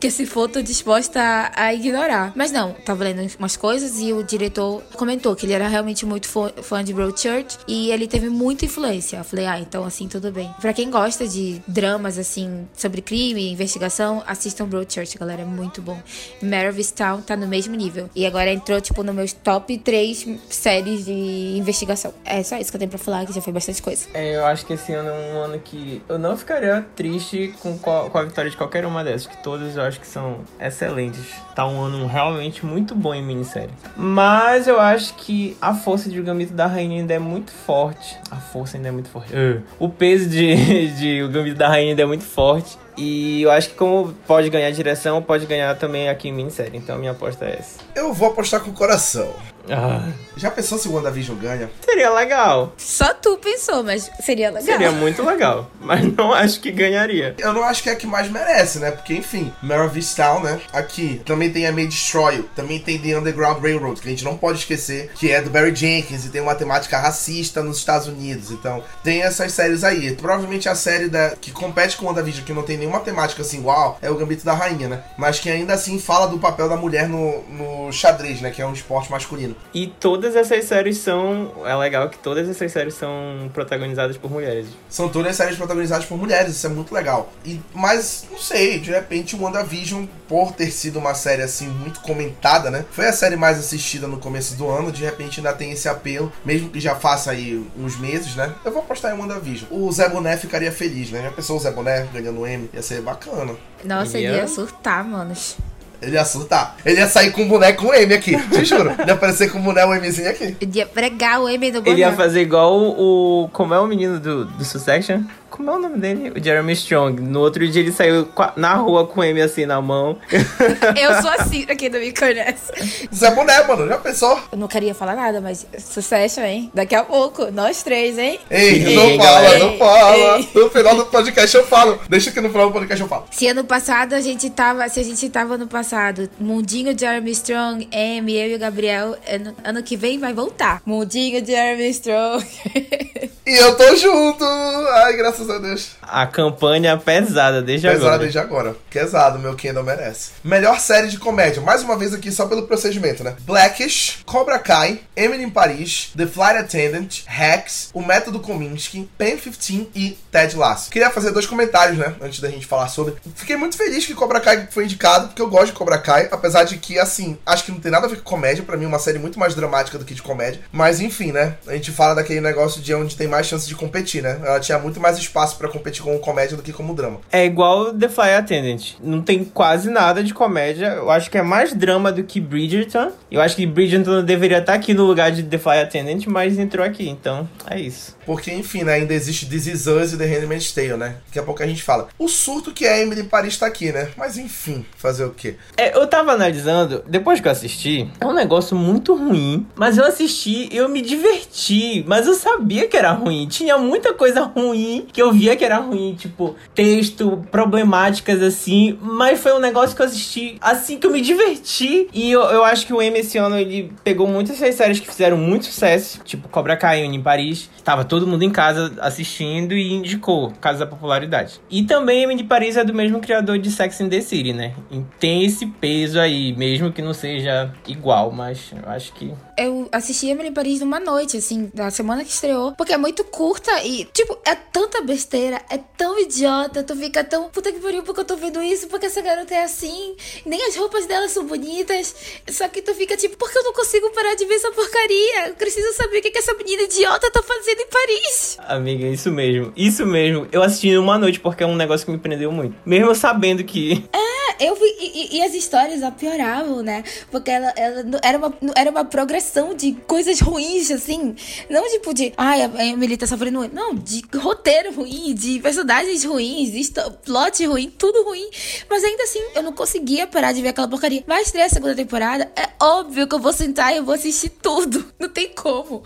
[SPEAKER 2] que se for, tô disposta a, a, ignorar. Mas não, tava lendo umas coisas e o diretor comentou que ele era realmente muito fã, de Broadchurch e ele teve muita influência. Eu falei, ah, então assim, tudo bem. Pra quem gosta de dramas, assim, sobre crime, investigação, assistam Broadchurch, galera, é muito bom. Of Town tá no mesmo nível. E agora entrou, tipo, no meus top 3 séries de investigação. É só isso que eu tenho pra falar, que já foi bastante coisa.
[SPEAKER 3] É, eu acho que esse ano é um ano que eu não ficaria triste com, com a vitória de qualquer uma dessas, que todas eu acho que são excelentes. Tá um ano realmente muito bom em minissérie. Mas eu acho que a força de O Gambito da Rainha ainda é muito forte. A força ainda é muito forte. Uh, o peso de, de O Gambito da Rainha ainda é muito forte. E eu acho que como pode ganhar direção, pode ganhar também aqui em minissérie. Então minha aposta é essa.
[SPEAKER 1] Eu vou apostar com o coração.
[SPEAKER 3] Ah.
[SPEAKER 1] Já pensou se o WandaVision ganha?
[SPEAKER 3] Seria legal.
[SPEAKER 2] Só tu pensou, mas seria legal.
[SPEAKER 3] Seria muito legal. Mas não acho que ganharia.
[SPEAKER 1] Eu não acho que é a que mais merece, né? Porque, enfim, of Town, né? Aqui. Também tem a May Destroy. Também tem The Underground Railroad, que a gente não pode esquecer, que é do Barry Jenkins e tem uma temática racista nos Estados Unidos. Então, tem essas séries aí. Provavelmente a série da, que compete com o WandaVision, que não tem nenhuma temática assim igual, é o Gambito da Rainha, né? Mas que ainda assim fala do papel da mulher no, no xadrez, né? Que é um esporte masculino.
[SPEAKER 3] E todas essas séries são. É legal que todas essas séries são protagonizadas por mulheres.
[SPEAKER 1] São todas séries protagonizadas por mulheres, isso é muito legal. E, mas, não sei, de repente o WandaVision, por ter sido uma série assim muito comentada, né? Foi a série mais assistida no começo do ano, de repente ainda tem esse apelo, mesmo que já faça aí uns meses, né? Eu vou apostar em WandaVision. O Zé Boné ficaria feliz, né? Já pensou o Zé Boné ganhando o M? Ia ser bacana.
[SPEAKER 2] Nossa, ele ia surtar, manos.
[SPEAKER 1] Ele ia surtar. Ele ia sair com o boneco com M aqui, te juro. Ele ia aparecer com o boneco Mzinho aqui.
[SPEAKER 2] Ele ia pregar o M do boneco.
[SPEAKER 3] Ele ia fazer igual o. Como é o menino do, do Succession? Como é o nome dele? O Jeremy Strong. No outro dia ele saiu na rua com o M assim na mão.
[SPEAKER 2] Eu sou assim, pra quem não me conhece.
[SPEAKER 1] Zé Boné, mano, já pensou?
[SPEAKER 2] Eu não queria falar nada, mas sucesso, hein? Daqui a pouco, nós três, hein?
[SPEAKER 1] Ei, Ei não fala, não fala. Ei. No final do podcast eu falo. Deixa que no final do podcast eu falo.
[SPEAKER 2] Se ano passado a gente tava. Se a gente tava no passado, Mundinho, Jeremy Strong, M, eu e o Gabriel, ano, ano que vem vai voltar. Mundinho, Jeremy Strong.
[SPEAKER 1] e eu tô junto. Ai, graças graças a Deus.
[SPEAKER 3] A campanha pesada desde pesada agora.
[SPEAKER 1] Pesada desde agora. Pesado, meu Kendall merece. Melhor série de comédia. Mais uma vez aqui, só pelo procedimento, né? Blackish, Cobra Kai, Emily em Paris, The Flight Attendant, Hacks, O Método Kominsky, Pen 15 e Ted Lasso. Queria fazer dois comentários, né? Antes da gente falar sobre. Fiquei muito feliz que Cobra Kai foi indicado, porque eu gosto de Cobra Kai, apesar de que, assim, acho que não tem nada a ver com comédia. Pra mim, é uma série muito mais dramática do que de comédia. Mas, enfim, né? A gente fala daquele negócio de onde tem mais chance de competir, né? Ela tinha muito mais espaço para competir com comédia do que como drama.
[SPEAKER 3] É igual The Fly Attendant. Não tem quase nada de comédia. Eu acho que é mais drama do que Bridgerton. Eu acho que Bridgerton deveria estar aqui no lugar de The Fly Attendant, mas entrou aqui. Então, é isso.
[SPEAKER 1] Porque, enfim, né, ainda existe This Is Us e The Handmaid's Tale, né? Daqui a pouco a gente fala. O surto que é Emily Paris tá aqui, né? Mas, enfim, fazer o quê?
[SPEAKER 3] É, eu tava analisando, depois que eu assisti, é um negócio muito ruim. Mas eu assisti, eu me diverti. Mas eu sabia que era ruim. Tinha muita coisa ruim que eu via que era ruim, tipo, texto, problemáticas assim, mas foi um negócio que eu assisti assim que eu me diverti. E eu, eu acho que o M esse ano ele pegou muitas dessas séries que fizeram muito sucesso, tipo Cobra Kai em Paris. Tava todo mundo em casa assistindo e indicou, caso da popularidade. E também M de Paris é do mesmo criador de Sex and the City, né? E tem esse peso aí, mesmo que não seja igual, mas eu acho que.
[SPEAKER 2] Eu assisti Emily Paris numa noite, assim, da semana que estreou, porque é muito curta e, tipo, é tanta besteira é tão idiota, tu fica tão. Puta que pariu, porque eu tô vendo isso, porque essa garota é assim, nem as roupas dela são bonitas. Só que tu fica tipo, porque eu não consigo parar de ver essa porcaria? Eu preciso saber o que, que essa menina idiota tá fazendo em Paris.
[SPEAKER 3] Amiga, isso mesmo, isso mesmo. Eu assisti uma noite porque é um negócio que me prendeu muito. Mesmo sabendo que.
[SPEAKER 2] É, eu vi. E, e, as histórias pioravam, né? Porque ela, ela era, uma, era uma progressão de coisas ruins, assim. Não tipo de. Ai, a Emily tá sofrendo. Não, de roteiro ruim, de personagens ruins, de plot ruim, tudo ruim. Mas ainda assim, eu não conseguia parar de ver aquela porcaria. Vai estrear a segunda temporada? É óbvio que eu vou sentar e eu vou assistir tudo. Não tem como.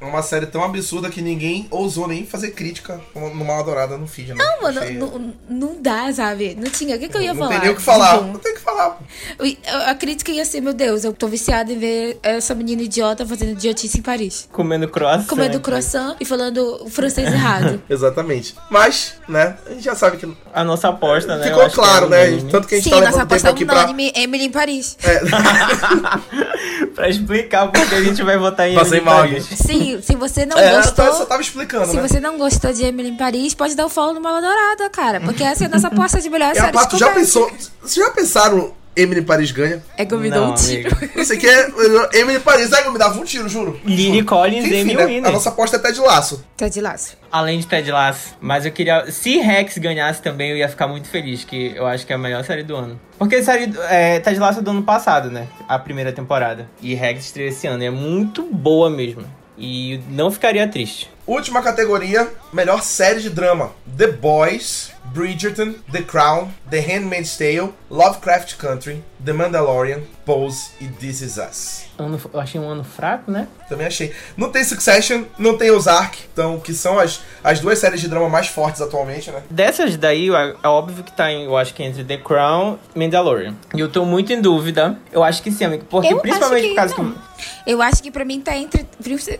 [SPEAKER 1] É uma série tão absurda que ninguém ousou nem fazer crítica no Mal Adorada no feed, né?
[SPEAKER 2] Não, mano, não, não dá, sabe? Não tinha. O que, que eu ia
[SPEAKER 1] não
[SPEAKER 2] falar?
[SPEAKER 1] Não tem nem o que falar. Não tem o que falar.
[SPEAKER 2] A crítica ia ser, meu Deus, eu tô viciada em ver essa menina idiota fazendo idiotice em Paris.
[SPEAKER 3] Comendo croissant.
[SPEAKER 2] Comendo croissant e falando francês errado.
[SPEAKER 1] Exatamente. Mas, né, a gente já sabe que...
[SPEAKER 3] A nossa aposta, né?
[SPEAKER 1] Ficou claro, né? Tanto que a gente
[SPEAKER 2] Sim,
[SPEAKER 1] tá
[SPEAKER 2] levando tempo
[SPEAKER 1] aqui
[SPEAKER 2] unânime, pra... Emily em Paris.
[SPEAKER 1] É.
[SPEAKER 3] pra explicar porque a gente vai votar em Passei Emily em Paris.
[SPEAKER 2] Sim, se você não é
[SPEAKER 1] é,
[SPEAKER 2] gostou.
[SPEAKER 1] Eu só tava explicando,
[SPEAKER 2] Se
[SPEAKER 1] né?
[SPEAKER 2] você não gostou de Emily em Paris, pode dar o um follow no Mala Dourada, cara. Porque essa é a nossa aposta de melhor
[SPEAKER 1] é
[SPEAKER 2] série.
[SPEAKER 1] Pato, já pensou? Vocês já pensaram Emily Paris ganha?
[SPEAKER 2] É que eu me dou um tiro.
[SPEAKER 1] Você quer Emily Paris, é que eu me dava um tiro, juro.
[SPEAKER 3] Lily Collins e Amy né?
[SPEAKER 1] A nossa aposta é Ted Laço.
[SPEAKER 2] Ted Laço.
[SPEAKER 3] Além de Ted Laço. Mas eu queria... Se Rex ganhasse também, eu ia ficar muito feliz, que eu acho que é a melhor série do ano. Porque a série é, Ted Laço é do ano passado, né? A primeira temporada. E Rex estreou esse ano. E é muito boa mesmo. E não ficaria triste.
[SPEAKER 1] Última categoria, melhor série de drama. The Boys, Bridgerton, The Crown, The Handmaid's Tale, Lovecraft Country, The Mandalorian, Pose e This Is Us.
[SPEAKER 3] Ano, eu achei um ano fraco, né?
[SPEAKER 1] Também achei. Não tem Succession, não tem Ozark, então, que são as, as duas séries de drama mais fortes atualmente, né?
[SPEAKER 3] Dessas daí, é óbvio que tá, em, eu acho que entre The Crown e Mandalorian. E eu tô muito em dúvida. Eu acho que sim, amigo. Porque
[SPEAKER 2] eu
[SPEAKER 3] principalmente por causa
[SPEAKER 2] não.
[SPEAKER 3] que.
[SPEAKER 2] Eu acho que pra mim tá entre.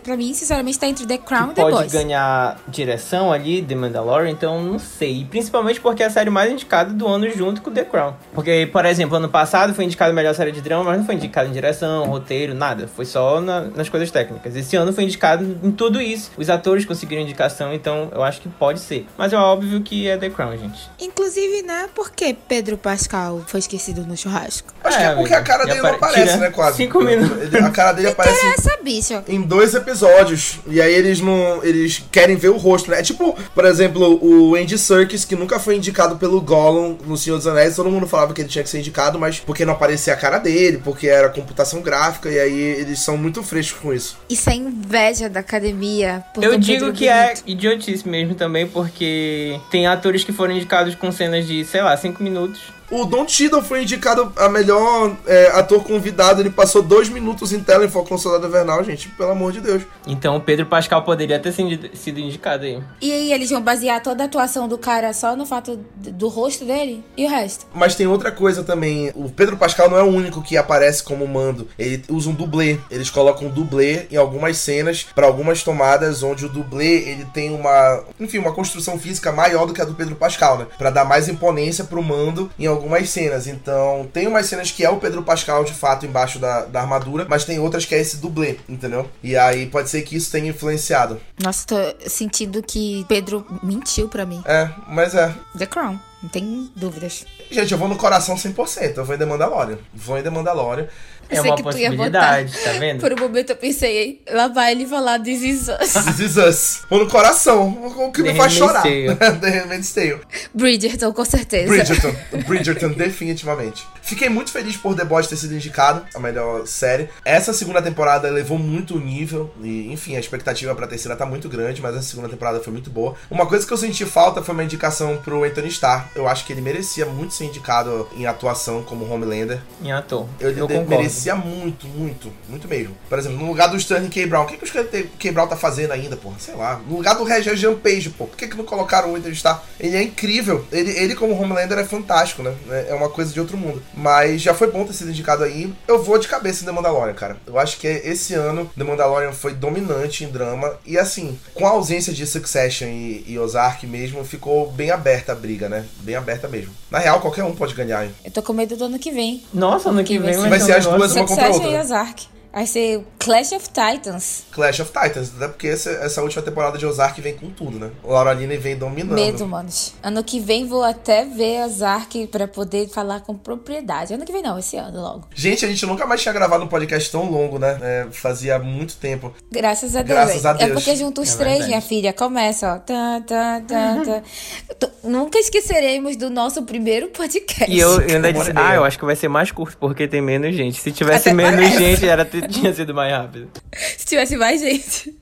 [SPEAKER 2] Pra mim, sinceramente, tá entre The Crown
[SPEAKER 3] que
[SPEAKER 2] e The
[SPEAKER 3] pode
[SPEAKER 2] Boys.
[SPEAKER 3] ganhar direção ali, The Mandalorian, então não sei. E principalmente porque é a série mais indicada do ano junto com The Crown. Porque, por exemplo, ano passado foi indicado melhor série de drama, mas não foi indicado em direção, roteiro, nada. Foi só na, nas coisas técnicas. Esse ano foi indicado em tudo isso. Os atores conseguiram indicação, então eu acho que pode ser. Mas é óbvio que é The Crown, gente.
[SPEAKER 2] Inclusive, né? Por que Pedro Pascal foi esquecido no churrasco?
[SPEAKER 1] Acho é, que é porque a cara dele não aparece, né? Quase.
[SPEAKER 3] Cinco minutos.
[SPEAKER 1] A cara dele aparece.
[SPEAKER 2] Interessa, bicho.
[SPEAKER 1] Em dois episódios. E aí eles não. Eles querem ver o rosto, né? É tipo, por exemplo, o Andy Serkis, que nunca foi indicado pelo Gollum no Senhor dos Anéis. Todo mundo falava que ele tinha que ser indicado, mas porque não aparecia a cara dele, porque era computação gráfica, e aí eles são muito frescos com isso.
[SPEAKER 2] Isso é inveja da academia.
[SPEAKER 3] Eu digo que é idiotice mesmo também, porque tem atores que foram indicados com cenas de, sei lá, cinco minutos.
[SPEAKER 1] O Don Cheadle foi indicado a melhor é, ator convidado. Ele passou dois minutos em tela em Falcão Soldado Invernal, gente. Pelo amor de Deus.
[SPEAKER 3] Então o Pedro Pascal poderia ter sido indicado aí.
[SPEAKER 2] E aí eles vão basear toda a atuação do cara só no fato do rosto dele? E o resto?
[SPEAKER 1] Mas tem outra coisa também. O Pedro Pascal não é o único que aparece como mando. Ele usa um dublê. Eles colocam um dublê em algumas cenas, para algumas tomadas, onde o dublê ele tem uma, enfim, uma construção física maior do que a do Pedro Pascal, né? Pra dar mais imponência pro mando em algumas algumas cenas. Então, tem umas cenas que é o Pedro Pascal de fato embaixo da, da armadura, mas tem outras que é esse dublê, entendeu? E aí pode ser que isso tenha influenciado.
[SPEAKER 2] Nossa, tô sentindo que Pedro mentiu para mim.
[SPEAKER 1] É, mas é.
[SPEAKER 2] The Crown. Não tem dúvidas.
[SPEAKER 1] Gente, eu vou no coração 100%. Eu vou em The Mandalorian. Vou em The Mandalorian.
[SPEAKER 3] É uma possibilidade, tá vendo?
[SPEAKER 2] Por um momento eu pensei, lá vai ele falar This is Us.
[SPEAKER 1] This is Us. Vou no coração. O que me faz chorar. The Handmaid's Tale.
[SPEAKER 2] Bridgerton, com certeza.
[SPEAKER 1] Bridgerton. Bridgerton, definitivamente. Fiquei muito feliz por The Boys ter sido indicado a melhor série. Essa segunda temporada levou muito o nível. E, enfim, a expectativa pra terceira tá muito grande, mas a segunda temporada foi muito boa. Uma coisa que eu senti falta foi uma indicação pro Anthony Starr. Eu acho que ele merecia muito ser indicado em atuação como Homelander.
[SPEAKER 3] Em ator.
[SPEAKER 1] Ele
[SPEAKER 3] eu
[SPEAKER 1] merecia muito, muito, muito mesmo. Por exemplo, no lugar do Sterling K. Brown, o que, que o K. Brown tá fazendo ainda, porra? Sei lá. No lugar do Regis Jean Page, pô. Por que, que não colocaram o Starr? Ele é incrível. Ele, ele como Homelander é fantástico, né? É uma coisa de outro mundo. Mas já foi bom ter sido indicado aí. Eu vou de cabeça em The Mandalorian, cara. Eu acho que esse ano The Mandalorian foi dominante em drama. E assim, com a ausência de Succession e, e Ozark mesmo, ficou bem aberta a briga, né? Bem aberta mesmo. Na real, qualquer um pode ganhar. Hein?
[SPEAKER 2] Eu tô com medo do ano que vem.
[SPEAKER 3] Nossa, ano que vem
[SPEAKER 1] vai, vai ser as duas uma contra a outra.
[SPEAKER 2] E Ozark. Vai ser Clash of Titans.
[SPEAKER 1] Clash of Titans, até porque essa, essa última temporada de Ozark vem com tudo, né? O Laureline vem dominando.
[SPEAKER 2] Medo, manos. Ano que vem vou até ver Ozark pra poder falar com propriedade. Ano que vem não, esse ano logo.
[SPEAKER 1] Gente, a gente nunca mais tinha gravado um podcast tão longo, né? É, fazia muito tempo.
[SPEAKER 2] Graças a Deus.
[SPEAKER 1] Graças a Deus.
[SPEAKER 2] É porque junto os
[SPEAKER 3] É
[SPEAKER 2] três,
[SPEAKER 3] verdade.
[SPEAKER 2] minha filha, começa, ó. Tá, tá, tá, tá. Nunca esqueceremos do nosso primeiro podcast.
[SPEAKER 3] E eu, eu ainda disse,
[SPEAKER 1] meia.
[SPEAKER 3] ah, eu acho que vai ser mais curto porque tem menos gente. Se tivesse
[SPEAKER 2] Até
[SPEAKER 3] menos
[SPEAKER 2] parece.
[SPEAKER 3] gente, era, tinha sido mais rápido.
[SPEAKER 2] Se tivesse mais gente.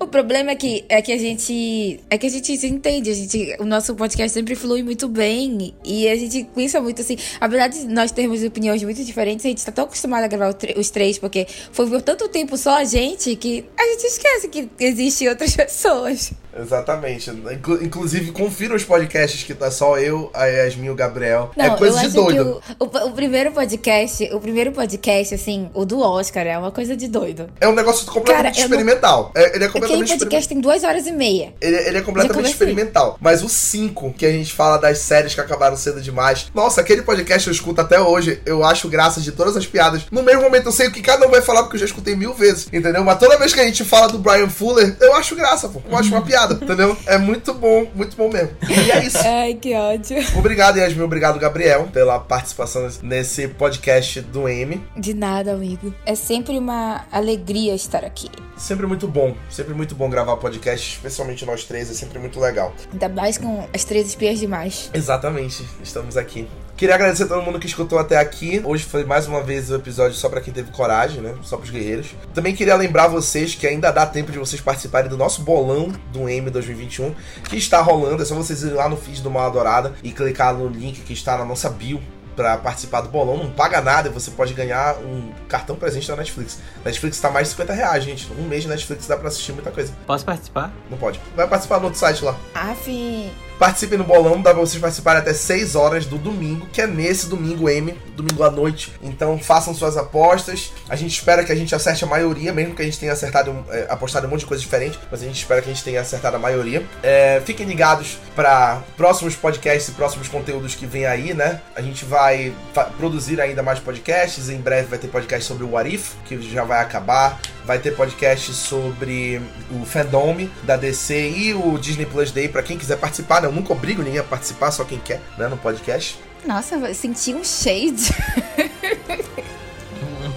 [SPEAKER 2] O problema é que, é que a gente. É que a gente se entende. A gente, o nosso podcast sempre flui muito bem. E a gente pensa muito assim. Apesar de nós termos opiniões muito diferentes, a gente tá tão acostumado a gravar os três, porque foi por tanto tempo só a gente que a gente esquece que existem outras pessoas.
[SPEAKER 1] Exatamente. Inclu- inclusive, confira os podcasts que tá só eu, a Yasmin e o Gabriel.
[SPEAKER 2] Não,
[SPEAKER 1] é coisa de doido.
[SPEAKER 2] o, o, o primeiro podcast, o primeiro podcast, assim, o do Oscar, é uma coisa de doido.
[SPEAKER 1] É um negócio completamente
[SPEAKER 2] Cara, eu não-
[SPEAKER 1] experimental. É, ele é
[SPEAKER 2] Aquele
[SPEAKER 1] completamente experimental.
[SPEAKER 2] podcast tem duas horas e meia.
[SPEAKER 1] Ele, ele é completamente experimental. Mas o 5, que a gente fala das séries que acabaram cedo demais. Nossa, aquele podcast eu escuto até hoje. Eu acho graça de todas as piadas. No mesmo momento eu sei o que cada um vai falar, porque eu já escutei mil vezes. Entendeu? Mas toda vez que a gente fala do Brian Fuller, eu acho graça, pô. Eu acho uma piada, entendeu? É muito bom, muito bom mesmo. E é isso.
[SPEAKER 2] Ai, que ódio.
[SPEAKER 1] Obrigado, Yasmin. Obrigado, Gabriel, pela participação nesse podcast do M.
[SPEAKER 2] De nada, amigo. É sempre uma alegria estar aqui.
[SPEAKER 1] Sempre muito bom. Sempre muito bom gravar podcast, especialmente nós três. É sempre muito legal.
[SPEAKER 2] Ainda mais com as três espias demais.
[SPEAKER 1] Exatamente, estamos aqui. Queria agradecer a todo mundo que escutou até aqui. Hoje foi mais uma vez o episódio só pra quem teve coragem, né? Só pros guerreiros. Também queria lembrar vocês que ainda dá tempo de vocês participarem do nosso bolão do M 2021, que está rolando. É só vocês irem lá no feed do Mal Adorada e clicar no link que está na nossa bio pra participar do bolão. Não paga nada e você pode ganhar um cartão presente da Netflix. Netflix tá mais de 50 reais, gente. Um mês de Netflix dá pra assistir muita coisa.
[SPEAKER 3] Posso participar?
[SPEAKER 1] Não pode. Vai participar no outro site lá.
[SPEAKER 2] Aff.
[SPEAKER 1] Participem no bolão, dá pra vocês participarem até 6 horas do domingo, que é nesse domingo M, domingo à noite. Então façam suas apostas. A gente espera que a gente acerte a maioria, mesmo que a gente tenha acertado, é, apostado um monte de coisa diferente, mas a gente espera que a gente tenha acertado a maioria. É, fiquem ligados para próximos podcasts e próximos conteúdos que vem aí, né? A gente vai produzir ainda mais podcasts. Em breve vai ter podcast sobre o What If, que já vai acabar. Vai ter podcast sobre o fandom da DC e o Disney Plus Day pra quem quiser participar. né? Eu nunca obrigo ninguém a participar, só quem quer, né, no podcast.
[SPEAKER 2] Nossa, eu senti um shade.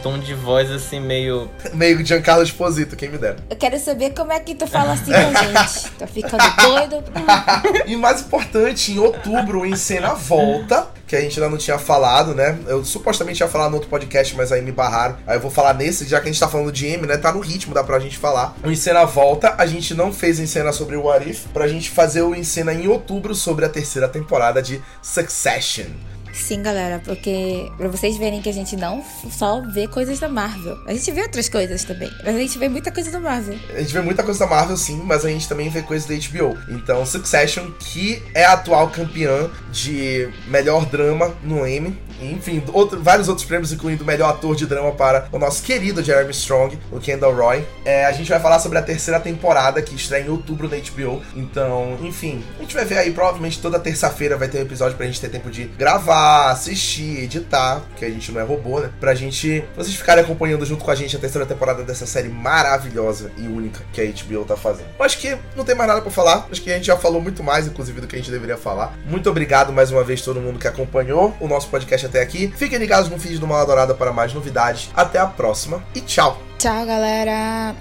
[SPEAKER 3] Um tom de voz assim meio.
[SPEAKER 1] Meio Giancarlo Esposito, quem me dera.
[SPEAKER 2] Eu quero saber como é que tu fala assim com a gente. Tá ficando doido?
[SPEAKER 1] E mais importante, em outubro, o Encena volta, que a gente ainda não tinha falado, né? Eu supostamente ia falar no outro podcast, mas aí me barraram. Aí eu vou falar nesse, já que a gente tá falando de M, né? Tá no ritmo, dá pra gente falar. O Encena volta, a gente não fez Encena sobre o What If, pra gente fazer o Encena em outubro sobre a terceira temporada de Succession.
[SPEAKER 2] Sim, galera, porque pra vocês verem que a gente não só vê coisas da Marvel. A gente vê outras coisas também. Mas a gente vê muita coisa da Marvel.
[SPEAKER 1] A gente vê muita coisa da Marvel, sim, mas a gente também vê coisas da HBO. Então, Succession, que é a atual campeã de melhor drama no Emmy. Enfim, outro- vários outros prêmios, incluindo melhor ator de drama para o nosso querido Jeremy Strong, o Kendall Roy. É, a gente vai falar sobre a terceira temporada, que estreia em outubro na HBO. Então, enfim, a gente vai ver aí, provavelmente toda terça-feira vai ter um episódio pra gente ter tempo de gravar, assistir, editar, porque a gente não é robô, né? Pra gente, vocês ficarem acompanhando junto com a gente a terceira temporada dessa série maravilhosa e única que a HBO tá fazendo. Eu acho que não tem mais nada pra falar, acho que a gente já falou muito mais, inclusive, do que a gente deveria falar. Muito obrigado mais uma vez todo mundo que acompanhou o nosso podcast até aqui. Fiquem ligados no feed do Mal Adorada para mais novidades. Até a próxima e tchau!
[SPEAKER 2] Tchau, galera.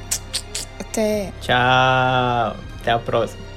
[SPEAKER 2] Até.
[SPEAKER 3] Tchau. Até a próxima.